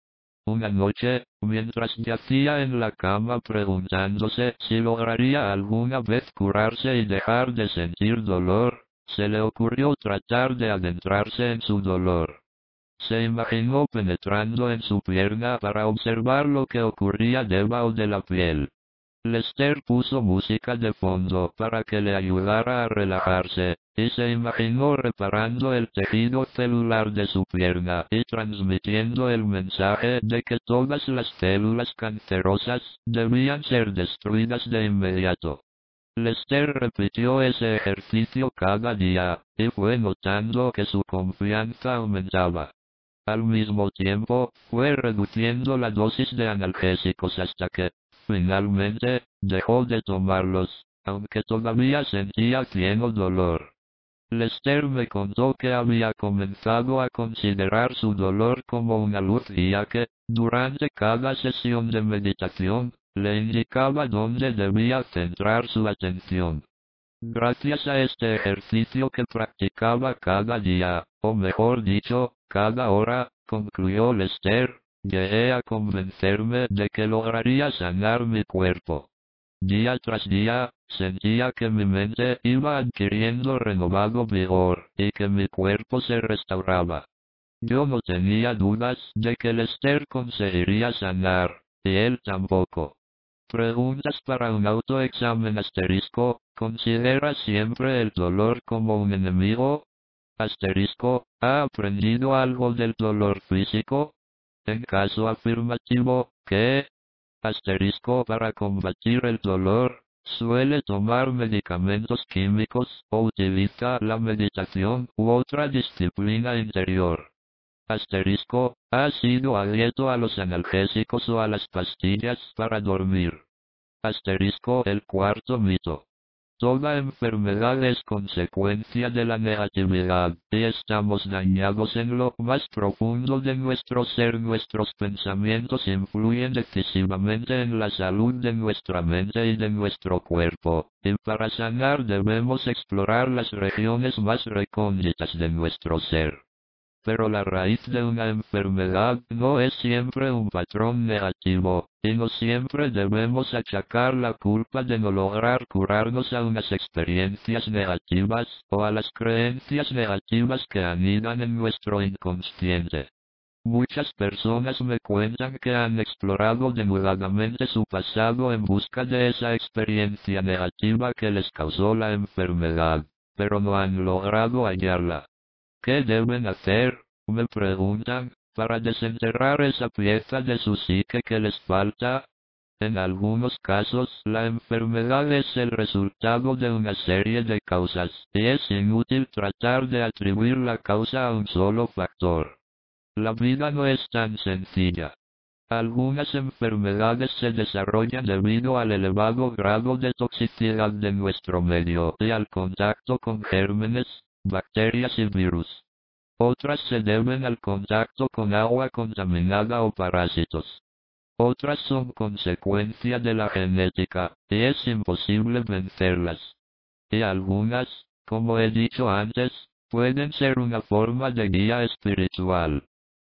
Una noche, mientras yacía en la cama preguntándose si lograría alguna vez curarse y dejar de sentir dolor, se le ocurrió tratar de adentrarse en su dolor. Se imaginó penetrando en su pierna para observar lo que ocurría debajo de la piel. Lester puso música de fondo para que le ayudara a relajarse, y se imaginó reparando el tejido celular de su pierna y transmitiendo el mensaje de que todas las células cancerosas debían ser destruidas de inmediato. Lester repitió ese ejercicio cada día, y fue notando que su confianza aumentaba. Al mismo tiempo, fue reduciendo la dosis de analgésicos hasta que, Finalmente, dejó de tomarlos, aunque todavía sentía pleno dolor. Lester me contó que había comenzado a considerar su dolor como una luz guía que, durante cada sesión de meditación, le indicaba dónde debía centrar su atención. Gracias a este ejercicio que practicaba cada día, o mejor dicho, cada hora, concluyó Lester, Llegué a convencerme de que lograría sanar mi cuerpo. Día tras día, sentía que mi mente iba adquiriendo renovado vigor y que mi cuerpo se restauraba. Yo no tenía dudas de que Lester conseguiría sanar, y él tampoco. Preguntas para un autoexamen asterisco, ¿considera siempre el dolor como un enemigo? Asterisco, ¿ha aprendido algo del dolor físico? En caso afirmativo, que asterisco para combatir el dolor, suele tomar medicamentos químicos o utiliza la meditación u otra disciplina interior. Asterisco, ha sido abierto a los analgésicos o a las pastillas para dormir. Asterisco el cuarto mito. Toda enfermedad es consecuencia de la negatividad, y estamos dañados en lo más profundo de nuestro ser. Nuestros pensamientos influyen decisivamente en la salud de nuestra mente y de nuestro cuerpo, y para sanar debemos explorar las regiones más recónditas de nuestro ser pero la raíz de una enfermedad no es siempre un patrón negativo, y no siempre debemos achacar la culpa de no lograr curarnos a unas experiencias negativas o a las creencias negativas que anidan en nuestro inconsciente. Muchas personas me cuentan que han explorado denudadamente su pasado en busca de esa experiencia negativa que les causó la enfermedad, pero no han logrado hallarla. ¿Qué deben hacer? Me preguntan, para desenterrar esa pieza de su psique que les falta. En algunos casos, la enfermedad es el resultado de una serie de causas, y es inútil tratar de atribuir la causa a un solo factor. La vida no es tan sencilla. Algunas enfermedades se desarrollan debido al elevado grado de toxicidad de nuestro medio y al contacto con gérmenes, bacterias y virus. Otras se deben al contacto con agua contaminada o parásitos. Otras son consecuencia de la genética, y es imposible vencerlas. Y algunas, como he dicho antes, pueden ser una forma de guía espiritual.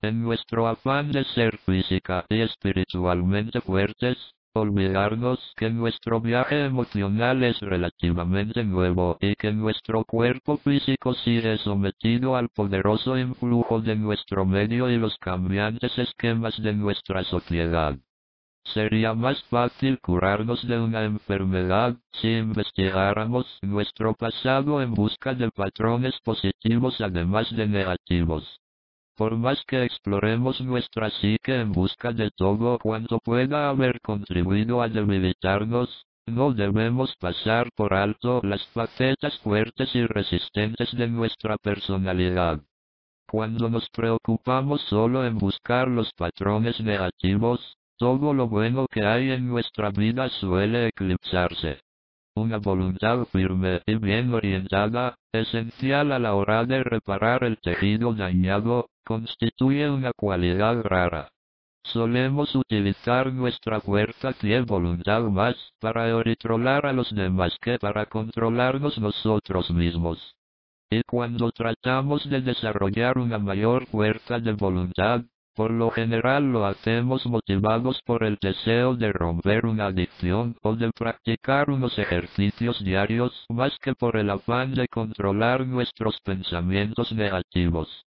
En nuestro afán de ser física y espiritualmente fuertes, olvidarnos que nuestro viaje emocional es relativamente nuevo y que nuestro cuerpo físico sigue sometido al poderoso influjo de nuestro medio y los cambiantes esquemas de nuestra sociedad. Sería más fácil curarnos de una enfermedad si investigáramos nuestro pasado en busca de patrones positivos además de negativos. Por más que exploremos nuestra psique en busca de todo cuanto pueda haber contribuido a debilitarnos, no debemos pasar por alto las facetas fuertes y resistentes de nuestra personalidad. Cuando nos preocupamos solo en buscar los patrones negativos, todo lo bueno que hay en nuestra vida suele eclipsarse. Una voluntad firme y bien orientada, esencial a la hora de reparar el tejido dañado, constituye una cualidad rara. Solemos utilizar nuestra fuerza y voluntad más para eritrolar a los demás que para controlarnos nosotros mismos. Y cuando tratamos de desarrollar una mayor fuerza de voluntad, por lo general lo hacemos motivados por el deseo de romper una adicción o de practicar unos ejercicios diarios más que por el afán de controlar nuestros pensamientos negativos.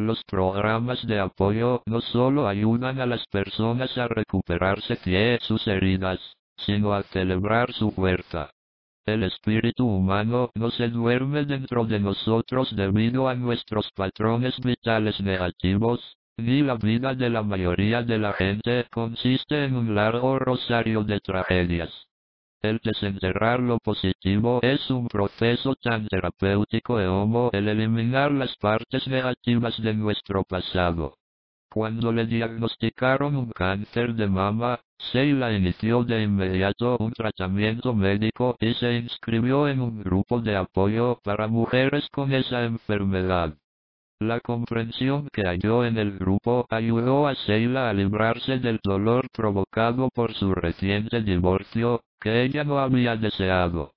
Los programas de apoyo no solo ayudan a las personas a recuperarse de sus heridas, sino a celebrar su fuerza. El espíritu humano no se duerme dentro de nosotros debido a nuestros patrones vitales negativos, ni la vida de la mayoría de la gente consiste en un largo rosario de tragedias. El desenterrar lo positivo es un proceso tan terapéutico como el eliminar las partes negativas de nuestro pasado. Cuando le diagnosticaron un cáncer de mama, Sheila inició de inmediato un tratamiento médico y se inscribió en un grupo de apoyo para mujeres con esa enfermedad. La comprensión que halló en el grupo ayudó a Sheila a librarse del dolor provocado por su reciente divorcio, que ella no había deseado.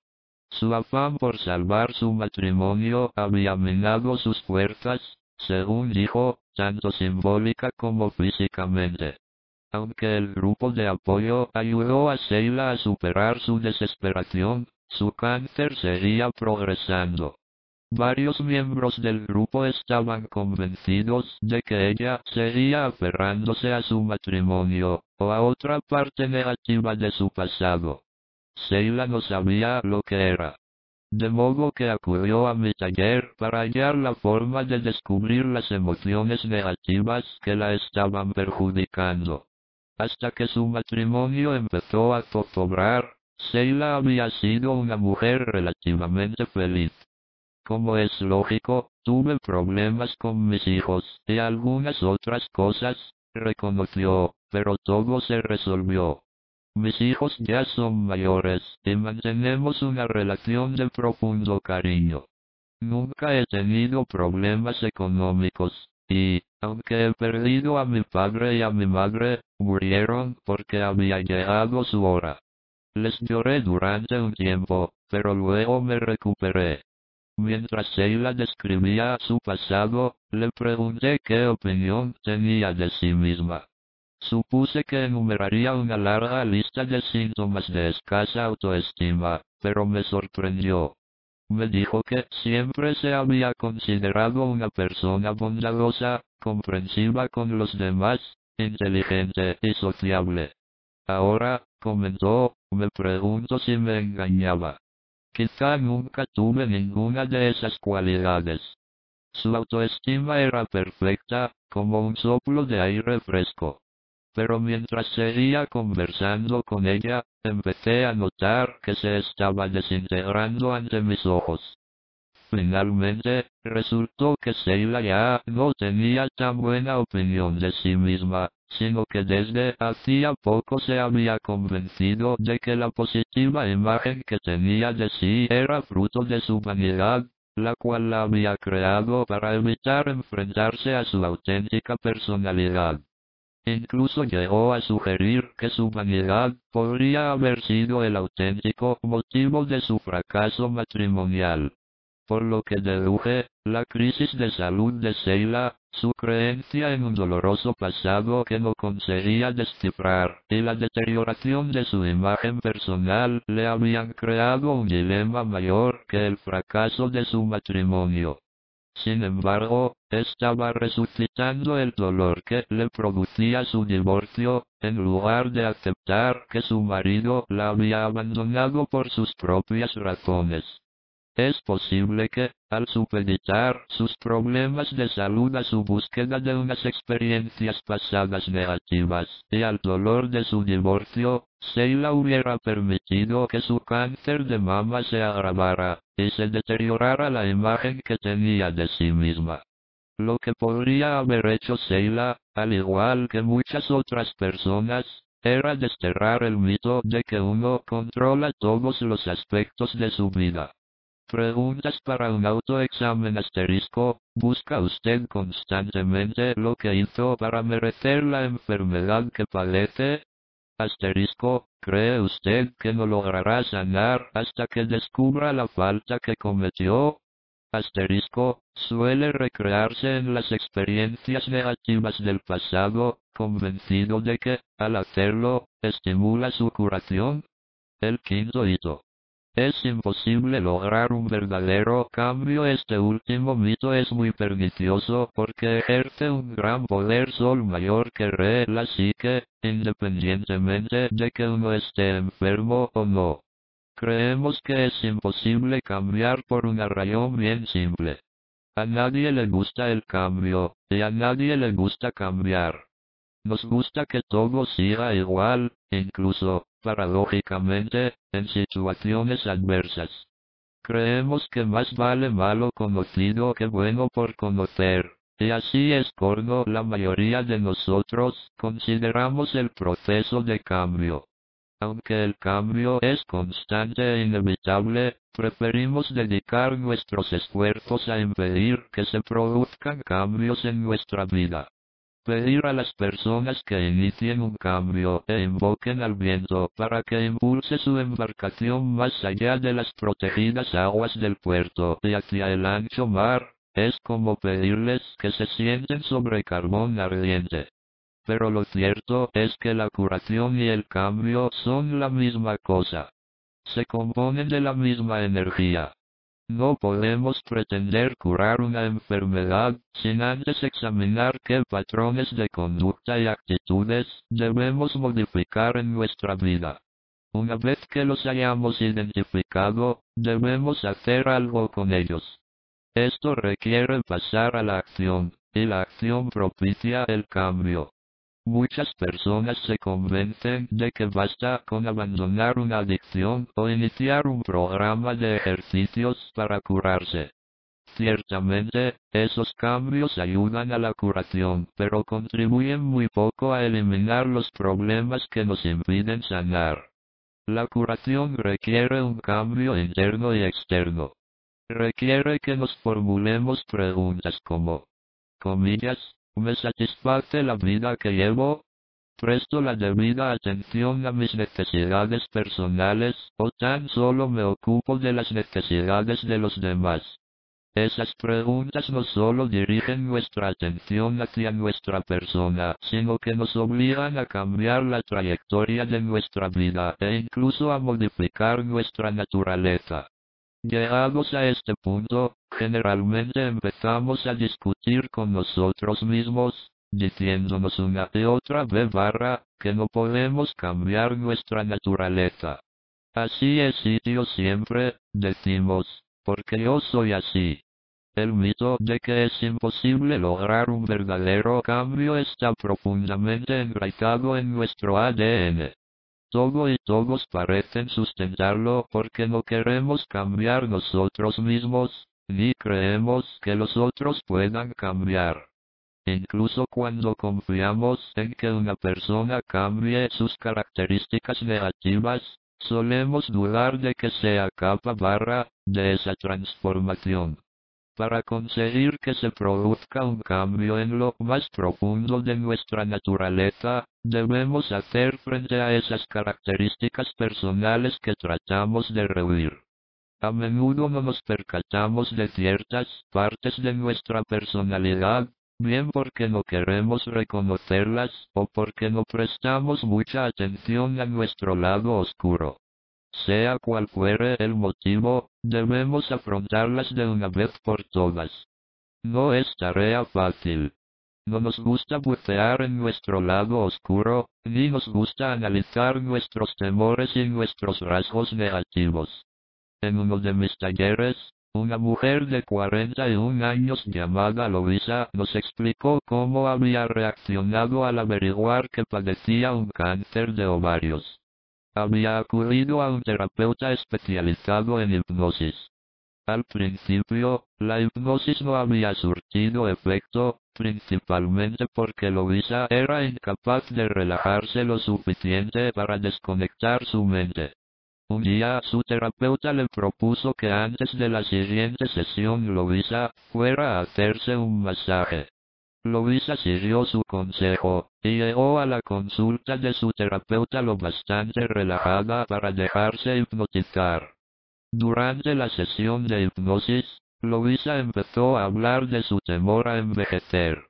Su afán por salvar su matrimonio había minado sus fuerzas, según dijo, tanto simbólica como físicamente. Aunque el grupo de apoyo ayudó a Sheila a superar su desesperación, su cáncer seguía progresando. Varios miembros del grupo estaban convencidos de que ella seguía aferrándose a su matrimonio, o a otra parte negativa de su pasado. Sheila no sabía lo que era. De modo que acudió a mi taller para hallar la forma de descubrir las emociones negativas que la estaban perjudicando. Hasta que su matrimonio empezó a zozobrar, Sheila había sido una mujer relativamente feliz. Como es lógico, tuve problemas con mis hijos y algunas otras cosas, reconoció, pero todo se resolvió. Mis hijos ya son mayores y mantenemos una relación de profundo cariño. Nunca he tenido problemas económicos, y, aunque he perdido a mi padre y a mi madre, murieron porque había llegado su hora. Les lloré durante un tiempo, pero luego me recuperé. Mientras Sheila describía su pasado, le pregunté qué opinión tenía de sí misma. Supuse que enumeraría una larga lista de síntomas de escasa autoestima, pero me sorprendió. Me dijo que siempre se había considerado una persona bondadosa, comprensiva con los demás, inteligente y sociable. Ahora, comentó, me pregunto si me engañaba. Quizá nunca tuve ninguna de esas cualidades. Su autoestima era perfecta, como un soplo de aire fresco. Pero mientras seguía conversando con ella, empecé a notar que se estaba desintegrando ante mis ojos. Finalmente, resultó que Sheila ya no tenía tan buena opinión de sí misma, sino que desde hacía poco se había convencido de que la positiva imagen que tenía de sí era fruto de su vanidad, la cual la había creado para evitar enfrentarse a su auténtica personalidad. Incluso llegó a sugerir que su vanidad podría haber sido el auténtico motivo de su fracaso matrimonial. Por lo que deduje, la crisis de salud de Sheila, su creencia en un doloroso pasado que no conseguía descifrar, y la deterioración de su imagen personal le habían creado un dilema mayor que el fracaso de su matrimonio. Sin embargo, estaba resucitando el dolor que le producía su divorcio, en lugar de aceptar que su marido la había abandonado por sus propias razones. Es posible que, al supeditar sus problemas de salud a su búsqueda de unas experiencias pasadas negativas y al dolor de su divorcio, Sheila hubiera permitido que su cáncer de mama se agravara y se deteriorara la imagen que tenía de sí misma. Lo que podría haber hecho Sheila, al igual que muchas otras personas, era desterrar el mito de que uno controla todos los aspectos de su vida. Preguntas para un autoexamen asterisco. ¿Busca usted constantemente lo que hizo para merecer la enfermedad que padece? Asterisco, ¿cree usted que no logrará sanar hasta que descubra la falta que cometió? Asterisco, suele recrearse en las experiencias negativas del pasado, convencido de que, al hacerlo, estimula su curación. El quinto hito. Es imposible lograr un verdadero cambio. Este último mito es muy pernicioso porque ejerce un gran poder sol mayor que re la psique, independientemente de que uno esté enfermo o no. Creemos que es imposible cambiar por una razón bien simple. A nadie le gusta el cambio, y a nadie le gusta cambiar. Nos gusta que todo siga igual, incluso, paradójicamente, en situaciones adversas. Creemos que más vale malo conocido que bueno por conocer, y así es corno la mayoría de nosotros consideramos el proceso de cambio. Aunque el cambio es constante e inevitable, preferimos dedicar nuestros esfuerzos a impedir que se produzcan cambios en nuestra vida. Pedir a las personas que inicien un cambio e invoquen al viento para que impulse su embarcación más allá de las protegidas aguas del puerto y hacia el ancho mar, es como pedirles que se sienten sobre carbón ardiente. Pero lo cierto es que la curación y el cambio son la misma cosa. Se componen de la misma energía. No podemos pretender curar una enfermedad sin antes examinar qué patrones de conducta y actitudes debemos modificar en nuestra vida. Una vez que los hayamos identificado, debemos hacer algo con ellos. Esto requiere pasar a la acción, y la acción propicia el cambio. Muchas personas se convencen de que basta con abandonar una adicción o iniciar un programa de ejercicios para curarse. Ciertamente, esos cambios ayudan a la curación, pero contribuyen muy poco a eliminar los problemas que nos impiden sanar. La curación requiere un cambio interno y externo. Requiere que nos formulemos preguntas como, comillas, ¿Me satisface la vida que llevo? ¿Presto la debida atención a mis necesidades personales o tan solo me ocupo de las necesidades de los demás? Esas preguntas no solo dirigen nuestra atención hacia nuestra persona, sino que nos obligan a cambiar la trayectoria de nuestra vida e incluso a modificar nuestra naturaleza. Llegados a este punto, generalmente empezamos a discutir con nosotros mismos, diciéndonos una y otra vez barra, que no podemos cambiar nuestra naturaleza. Así es sitio siempre, decimos, porque yo soy así. El mito de que es imposible lograr un verdadero cambio está profundamente enraizado en nuestro ADN. Todo y todos parecen sustentarlo porque no queremos cambiar nosotros mismos, ni creemos que los otros puedan cambiar. Incluso cuando confiamos en que una persona cambie sus características negativas, solemos dudar de que sea capaz de esa transformación. Para conseguir que se produzca un cambio en lo más profundo de nuestra naturaleza, debemos hacer frente a esas características personales que tratamos de rehuir. A menudo no nos percatamos de ciertas partes de nuestra personalidad bien porque no queremos reconocerlas o porque no prestamos mucha atención a nuestro lado oscuro. Sea cual fuere el motivo, debemos afrontarlas de una vez por todas. No es tarea fácil. No nos gusta bucear en nuestro lado oscuro, ni nos gusta analizar nuestros temores y nuestros rasgos negativos. En uno de mis talleres, una mujer de 41 años llamada Luisa nos explicó cómo había reaccionado al averiguar que padecía un cáncer de ovarios. Había acudido a un terapeuta especializado en hipnosis. Al principio, la hipnosis no había surtido efecto, principalmente porque Luisa era incapaz de relajarse lo suficiente para desconectar su mente. Un día su terapeuta le propuso que antes de la siguiente sesión Luisa fuera a hacerse un masaje. Luisa siguió su consejo, y llegó a la consulta de su terapeuta lo bastante relajada para dejarse hipnotizar. Durante la sesión de hipnosis, Luisa empezó a hablar de su temor a envejecer.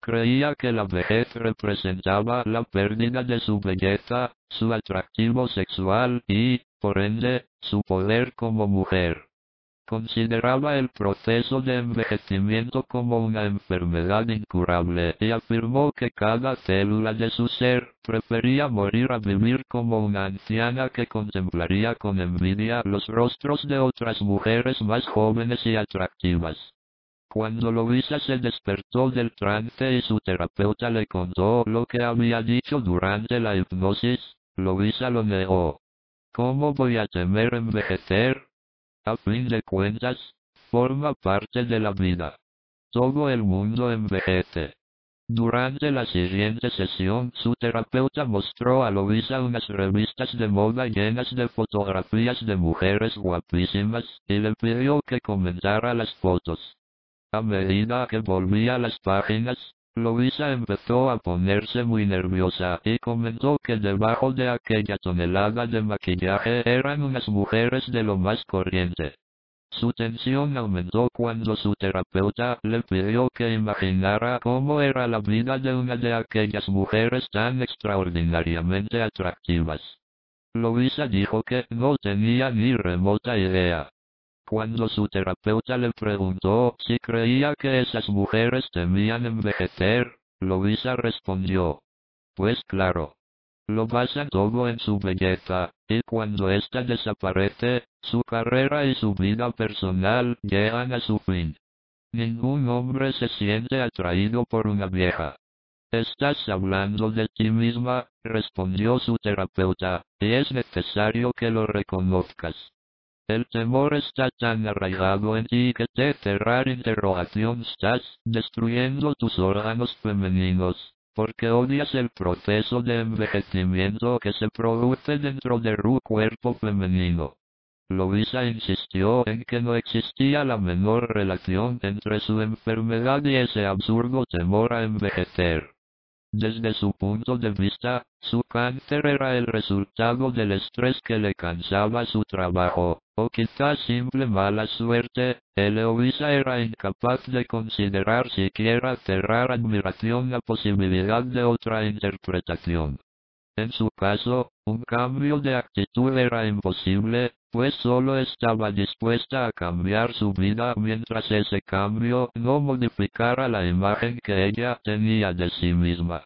Creía que la vejez representaba la pérdida de su belleza, su atractivo sexual y, por ende, su poder como mujer. Consideraba el proceso de envejecimiento como una enfermedad incurable y afirmó que cada célula de su ser prefería morir a vivir como una anciana que contemplaría con envidia los rostros de otras mujeres más jóvenes y atractivas. Cuando Luisa se despertó del trance y su terapeuta le contó lo que había dicho durante la hipnosis, Luisa lo negó. ¿Cómo voy a temer envejecer? A fin de cuentas, forma parte de la vida. Todo el mundo envejece. Durante la siguiente sesión, su terapeuta mostró a Luisa unas revistas de moda llenas de fotografías de mujeres guapísimas, y le pidió que comentara las fotos. A medida que volvía a las páginas, Luisa empezó a ponerse muy nerviosa y comentó que debajo de aquella tonelada de maquillaje eran unas mujeres de lo más corriente. Su tensión aumentó cuando su terapeuta le pidió que imaginara cómo era la vida de una de aquellas mujeres tan extraordinariamente atractivas. Luisa dijo que no tenía ni remota idea. Cuando su terapeuta le preguntó si creía que esas mujeres temían envejecer, Luisa respondió. Pues claro. Lo basan todo en su belleza, y cuando ésta desaparece, su carrera y su vida personal llegan a su fin. Ningún hombre se siente atraído por una vieja. Estás hablando de ti misma, respondió su terapeuta, y es necesario que lo reconozcas. El temor está tan arraigado en ti que te cerrar interrogación estás destruyendo tus órganos femeninos, porque odias el proceso de envejecimiento que se produce dentro de tu cuerpo femenino. Luisa insistió en que no existía la menor relación entre su enfermedad y ese absurdo temor a envejecer. Desde su punto de vista, su cáncer era el resultado del estrés que le cansaba su trabajo, o quizás simple mala suerte, Eloisa era incapaz de considerar siquiera cerrar admiración la posibilidad de otra interpretación. En su caso, un cambio de actitud era imposible, pues solo estaba dispuesta a cambiar su vida mientras ese cambio no modificara la imagen que ella tenía de sí misma.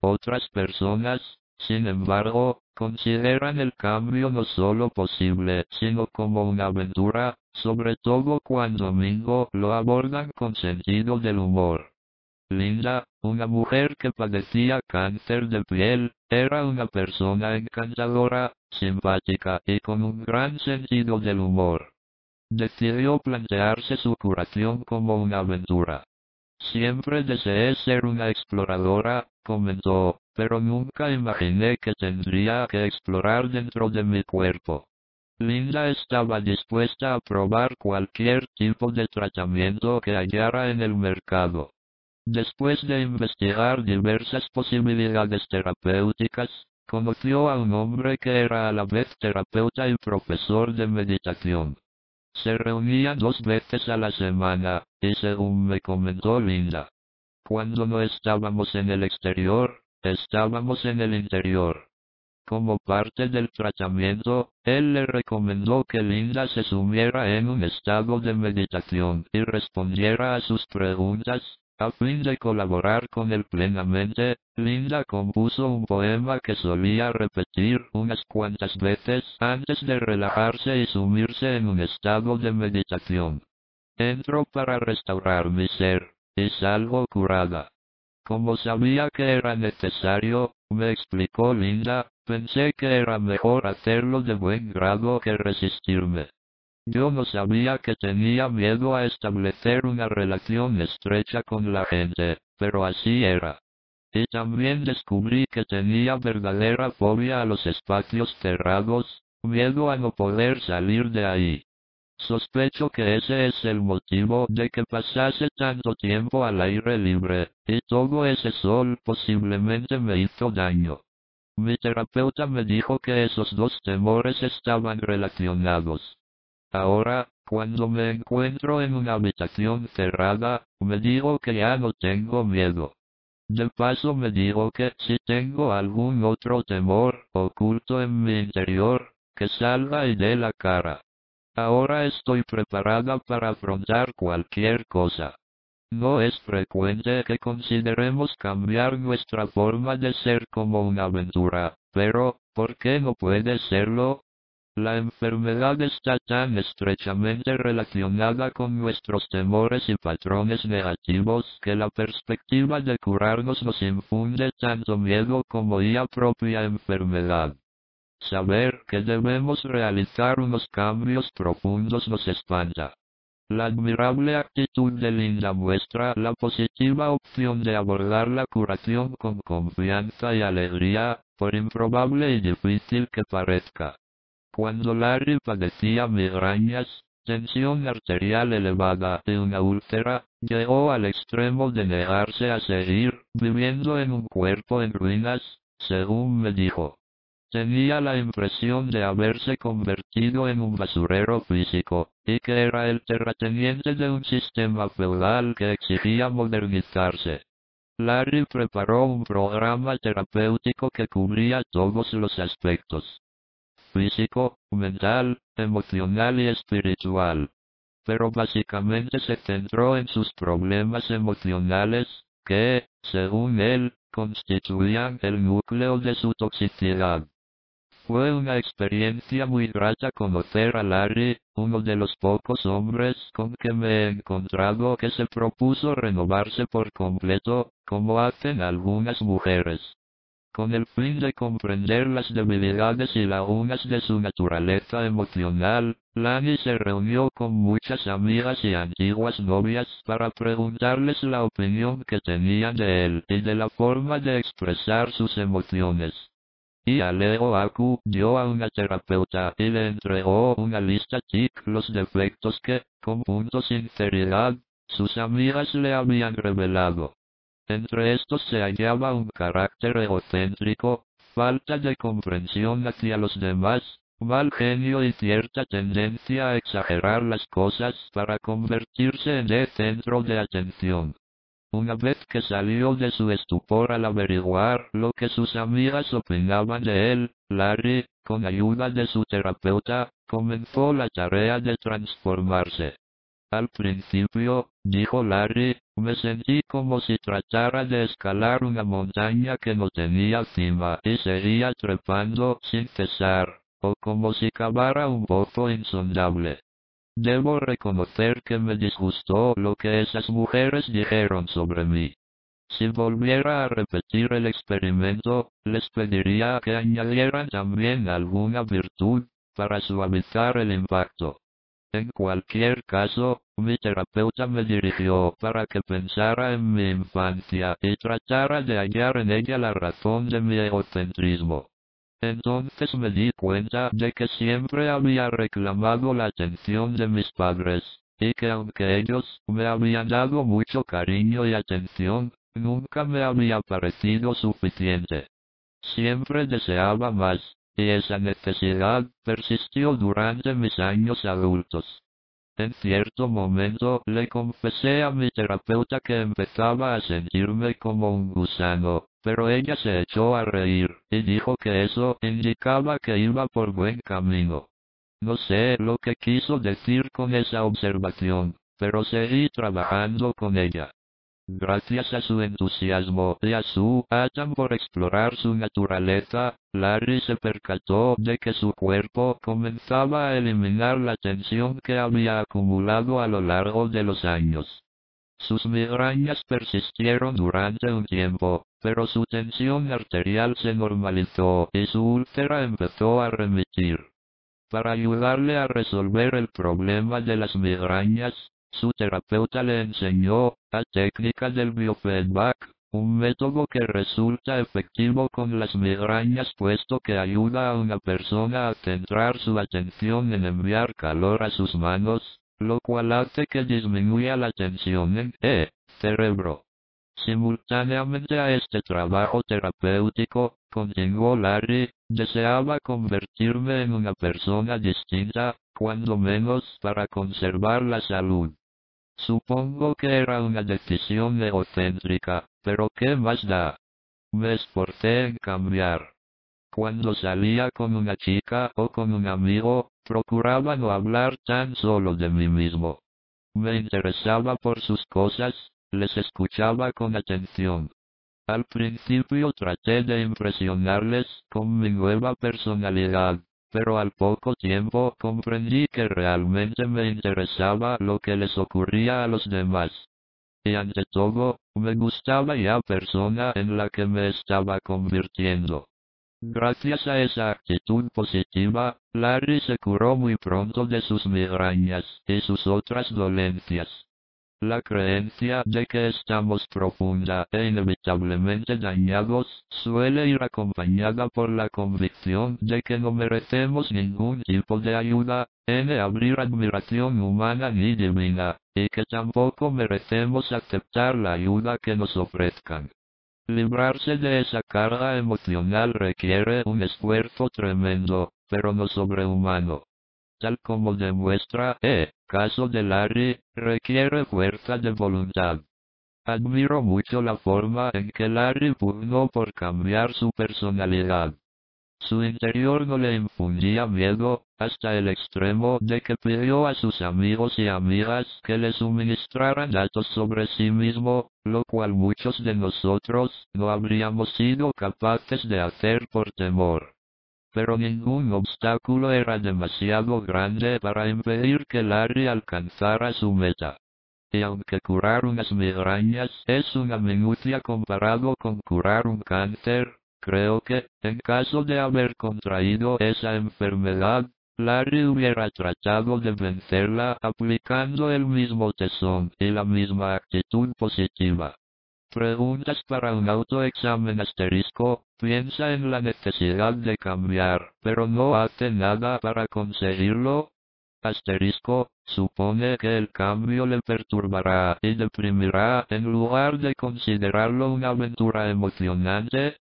Otras personas, sin embargo, consideran el cambio no solo posible, sino como una aventura, sobre todo cuando Mingo lo abordan con sentido del humor. Linda, una mujer que padecía cáncer de piel, era una persona encantadora, simpática y con un gran sentido del humor. decidió plantearse su curación como una aventura. Siempre deseé ser una exploradora, comentó, pero nunca imaginé que tendría que explorar dentro de mi cuerpo. Linda estaba dispuesta a probar cualquier tipo de tratamiento que hallara en el mercado. Después de investigar diversas posibilidades terapéuticas, conoció a un hombre que era a la vez terapeuta y profesor de meditación. Se reunían dos veces a la semana, y según me comentó Linda, cuando no estábamos en el exterior, estábamos en el interior. Como parte del tratamiento, él le recomendó que Linda se sumiera en un estado de meditación y respondiera a sus preguntas, a fin de colaborar con él plenamente, Linda compuso un poema que solía repetir unas cuantas veces antes de relajarse y sumirse en un estado de meditación. Entro para restaurar mi ser, y salgo curada. Como sabía que era necesario, me explicó Linda, pensé que era mejor hacerlo de buen grado que resistirme. Yo no sabía que tenía miedo a establecer una relación estrecha con la gente, pero así era. Y también descubrí que tenía verdadera fobia a los espacios cerrados, miedo a no poder salir de ahí. Sospecho que ese es el motivo de que pasase tanto tiempo al aire libre, y todo ese sol posiblemente me hizo daño. Mi terapeuta me dijo que esos dos temores estaban relacionados. Ahora, cuando me encuentro en una habitación cerrada, me digo que ya no tengo miedo. De paso me digo que si tengo algún otro temor oculto en mi interior, que salga y dé la cara. Ahora estoy preparada para afrontar cualquier cosa. No es frecuente que consideremos cambiar nuestra forma de ser como una aventura, pero, ¿por qué no puede serlo? La enfermedad está tan estrechamente relacionada con nuestros temores y patrones negativos que la perspectiva de curarnos nos infunde tanto miedo como la propia enfermedad. Saber que debemos realizar unos cambios profundos nos espanta. La admirable actitud de Linda muestra la positiva opción de abordar la curación con confianza y alegría, por improbable y difícil que parezca. Cuando Larry padecía migrañas, tensión arterial elevada y una úlcera, llegó al extremo de negarse a seguir viviendo en un cuerpo en ruinas, según me dijo. Tenía la impresión de haberse convertido en un basurero físico, y que era el terrateniente de un sistema feudal que exigía modernizarse. Larry preparó un programa terapéutico que cubría todos los aspectos físico, mental, emocional y espiritual. Pero básicamente se centró en sus problemas emocionales, que, según él, constituían el núcleo de su toxicidad. Fue una experiencia muy grata conocer a Larry, uno de los pocos hombres con que me he encontrado que se propuso renovarse por completo, como hacen algunas mujeres. Con el fin de comprender las debilidades y lagunas de su naturaleza emocional, Lani se reunió con muchas amigas y antiguas novias para preguntarles la opinión que tenían de él y de la forma de expresar sus emociones. Y Aleo Aku dio a una terapeuta y le entregó una lista tic los defectos que, con punto sinceridad, sus amigas le habían revelado. Entre estos se hallaba un carácter egocéntrico, falta de comprensión hacia los demás, mal genio y cierta tendencia a exagerar las cosas para convertirse en el centro de atención. Una vez que salió de su estupor al averiguar lo que sus amigas opinaban de él, Larry, con ayuda de su terapeuta, comenzó la tarea de transformarse. Al principio, dijo Larry, me sentí como si tratara de escalar una montaña que no tenía cima y seguía trepando sin cesar, o como si cavara un pozo insondable. Debo reconocer que me disgustó lo que esas mujeres dijeron sobre mí. Si volviera a repetir el experimento, les pediría que añadieran también alguna virtud, para suavizar el impacto. En cualquier caso, mi terapeuta me dirigió para que pensara en mi infancia y tratara de hallar en ella la razón de mi egocentrismo. Entonces me di cuenta de que siempre había reclamado la atención de mis padres, y que aunque ellos me habían dado mucho cariño y atención, nunca me había parecido suficiente. Siempre deseaba más, y esa necesidad persistió durante mis años adultos. En cierto momento le confesé a mi terapeuta que empezaba a sentirme como un gusano, pero ella se echó a reír, y dijo que eso indicaba que iba por buen camino. No sé lo que quiso decir con esa observación, pero seguí trabajando con ella. Gracias a su entusiasmo y a su afán por explorar su naturaleza, Larry se percató de que su cuerpo comenzaba a eliminar la tensión que había acumulado a lo largo de los años. Sus migrañas persistieron durante un tiempo, pero su tensión arterial se normalizó y su úlcera empezó a remitir. Para ayudarle a resolver el problema de las migrañas, su terapeuta le enseñó la técnica del biofeedback, un método que resulta efectivo con las migrañas puesto que ayuda a una persona a centrar su atención en enviar calor a sus manos, lo cual hace que disminuya la tensión en el cerebro. Simultáneamente a este trabajo terapéutico, continuó Larry, deseaba convertirme en una persona distinta, cuando menos para conservar la salud. Supongo que era una decisión egocéntrica, pero ¿qué más da? Me esforcé en cambiar. Cuando salía con una chica o con un amigo, procuraba no hablar tan solo de mí mismo. Me interesaba por sus cosas, les escuchaba con atención. Al principio traté de impresionarles con mi nueva personalidad, pero al poco tiempo comprendí que realmente me interesaba lo que les ocurría a los demás. Y ante todo, me gustaba la persona en la que me estaba convirtiendo. Gracias a esa actitud positiva, Larry se curó muy pronto de sus migrañas y sus otras dolencias. La creencia de que estamos profunda e inevitablemente dañados suele ir acompañada por la convicción de que no merecemos ningún tipo de ayuda, en abrir admiración humana ni divina, y que tampoco merecemos aceptar la ayuda que nos ofrezcan. Librarse de esa carga emocional requiere un esfuerzo tremendo, pero no sobrehumano tal como demuestra el caso de Larry, requiere fuerza de voluntad. Admiro mucho la forma en que Larry pugnó por cambiar su personalidad. Su interior no le infundía miedo, hasta el extremo de que pidió a sus amigos y amigas que le suministraran datos sobre sí mismo, lo cual muchos de nosotros no habríamos sido capaces de hacer por temor pero ningún obstáculo era demasiado grande para impedir que Larry alcanzara su meta. Y aunque curar unas migrañas es una minucia comparado con curar un cáncer, creo que, en caso de haber contraído esa enfermedad, Larry hubiera tratado de vencerla aplicando el mismo tesón y la misma actitud positiva. Preguntas para un autoexamen asterisco, piensa en la necesidad de cambiar, pero no hace nada para conseguirlo. Asterisco, supone que el cambio le perturbará y deprimirá en lugar de considerarlo una aventura emocionante.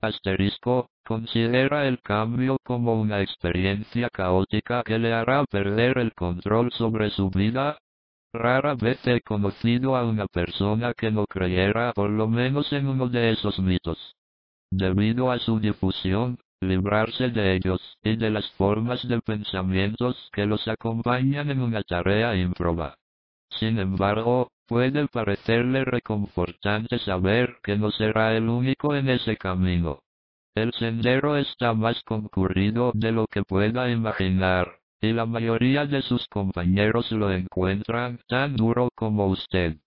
Asterisco, considera el cambio como una experiencia caótica que le hará perder el control sobre su vida. Rara vez he conocido a una persona que no creyera por lo menos en uno de esos mitos. Debido a su difusión, librarse de ellos y de las formas de pensamientos que los acompañan en una tarea improba. Sin embargo, puede parecerle reconfortante saber que no será el único en ese camino. El sendero está más concurrido de lo que pueda imaginar, y la mayoría de sus compañeros lo encuentran tan duro como usted.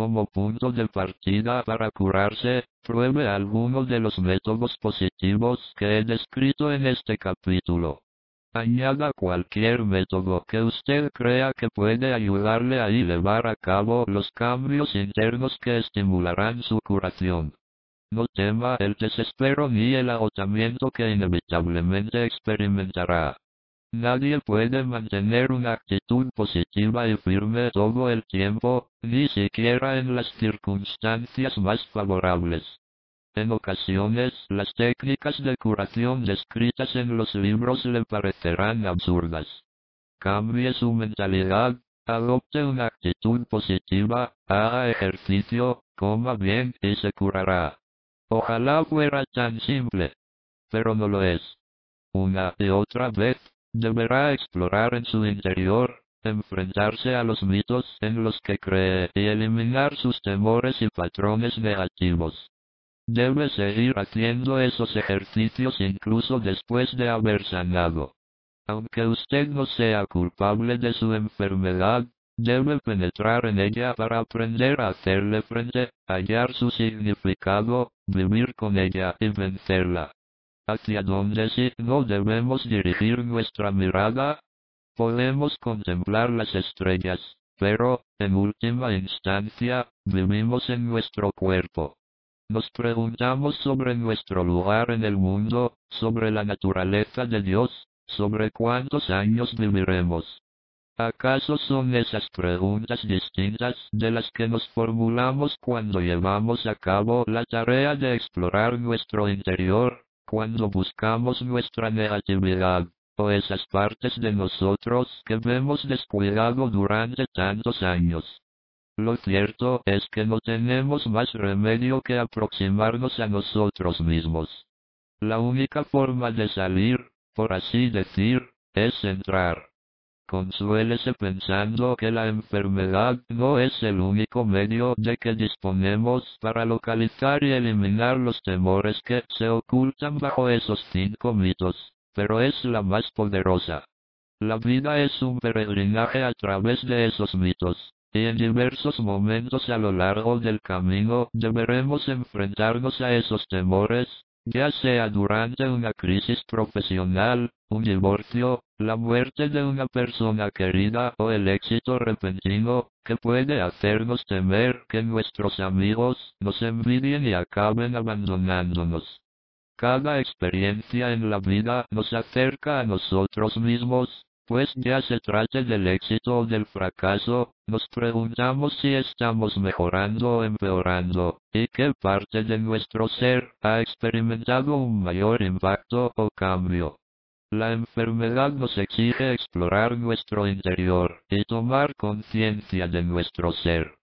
Como punto de partida para curarse, pruebe alguno de los métodos positivos que he descrito en este capítulo. Añada cualquier método que usted crea que puede ayudarle a llevar a cabo los cambios internos que estimularán su curación. No tema el desespero ni el agotamiento que inevitablemente experimentará. Nadie puede mantener una actitud positiva y firme todo el tiempo, ni siquiera en las circunstancias más favorables. En ocasiones, las técnicas de curación descritas en los libros le parecerán absurdas. Cambie su mentalidad, adopte una actitud positiva, haga ejercicio, coma bien y se curará. Ojalá fuera tan simple. Pero no lo es. Una y otra vez, deberá explorar en su interior, enfrentarse a los mitos en los que cree y eliminar sus temores y patrones negativos. Debe seguir haciendo esos ejercicios incluso después de haber sanado. Aunque usted no sea culpable de su enfermedad, debe penetrar en ella para aprender a hacerle frente, hallar su significado, vivir con ella y vencerla. ¿Hacia dónde sí no debemos dirigir nuestra mirada? Podemos contemplar las estrellas, pero, en última instancia, vivimos en nuestro cuerpo. Nos preguntamos sobre nuestro lugar en el mundo, sobre la naturaleza de Dios, sobre cuántos años viviremos. ¿Acaso son esas preguntas distintas de las que nos formulamos cuando llevamos a cabo la tarea de explorar nuestro interior, cuando buscamos nuestra negatividad, o esas partes de nosotros que vemos descuidado durante tantos años? Lo cierto es que no tenemos más remedio que aproximarnos a nosotros mismos. La única forma de salir, por así decir, es entrar. Consuélese pensando que la enfermedad no es el único medio de que disponemos para localizar y eliminar los temores que se ocultan bajo esos cinco mitos, pero es la más poderosa. La vida es un peregrinaje a través de esos mitos, y en diversos momentos a lo largo del camino deberemos enfrentarnos a esos temores, ya sea durante una crisis profesional, un divorcio, la muerte de una persona querida o el éxito repentino, que puede hacernos temer que nuestros amigos nos envidien y acaben abandonándonos. Cada experiencia en la vida nos acerca a nosotros mismos, pues ya se trate del éxito o del fracaso, nos preguntamos si estamos mejorando o empeorando, y qué parte de nuestro ser ha experimentado un mayor impacto o cambio. La enfermedad nos exige explorar nuestro interior y tomar conciencia de nuestro ser.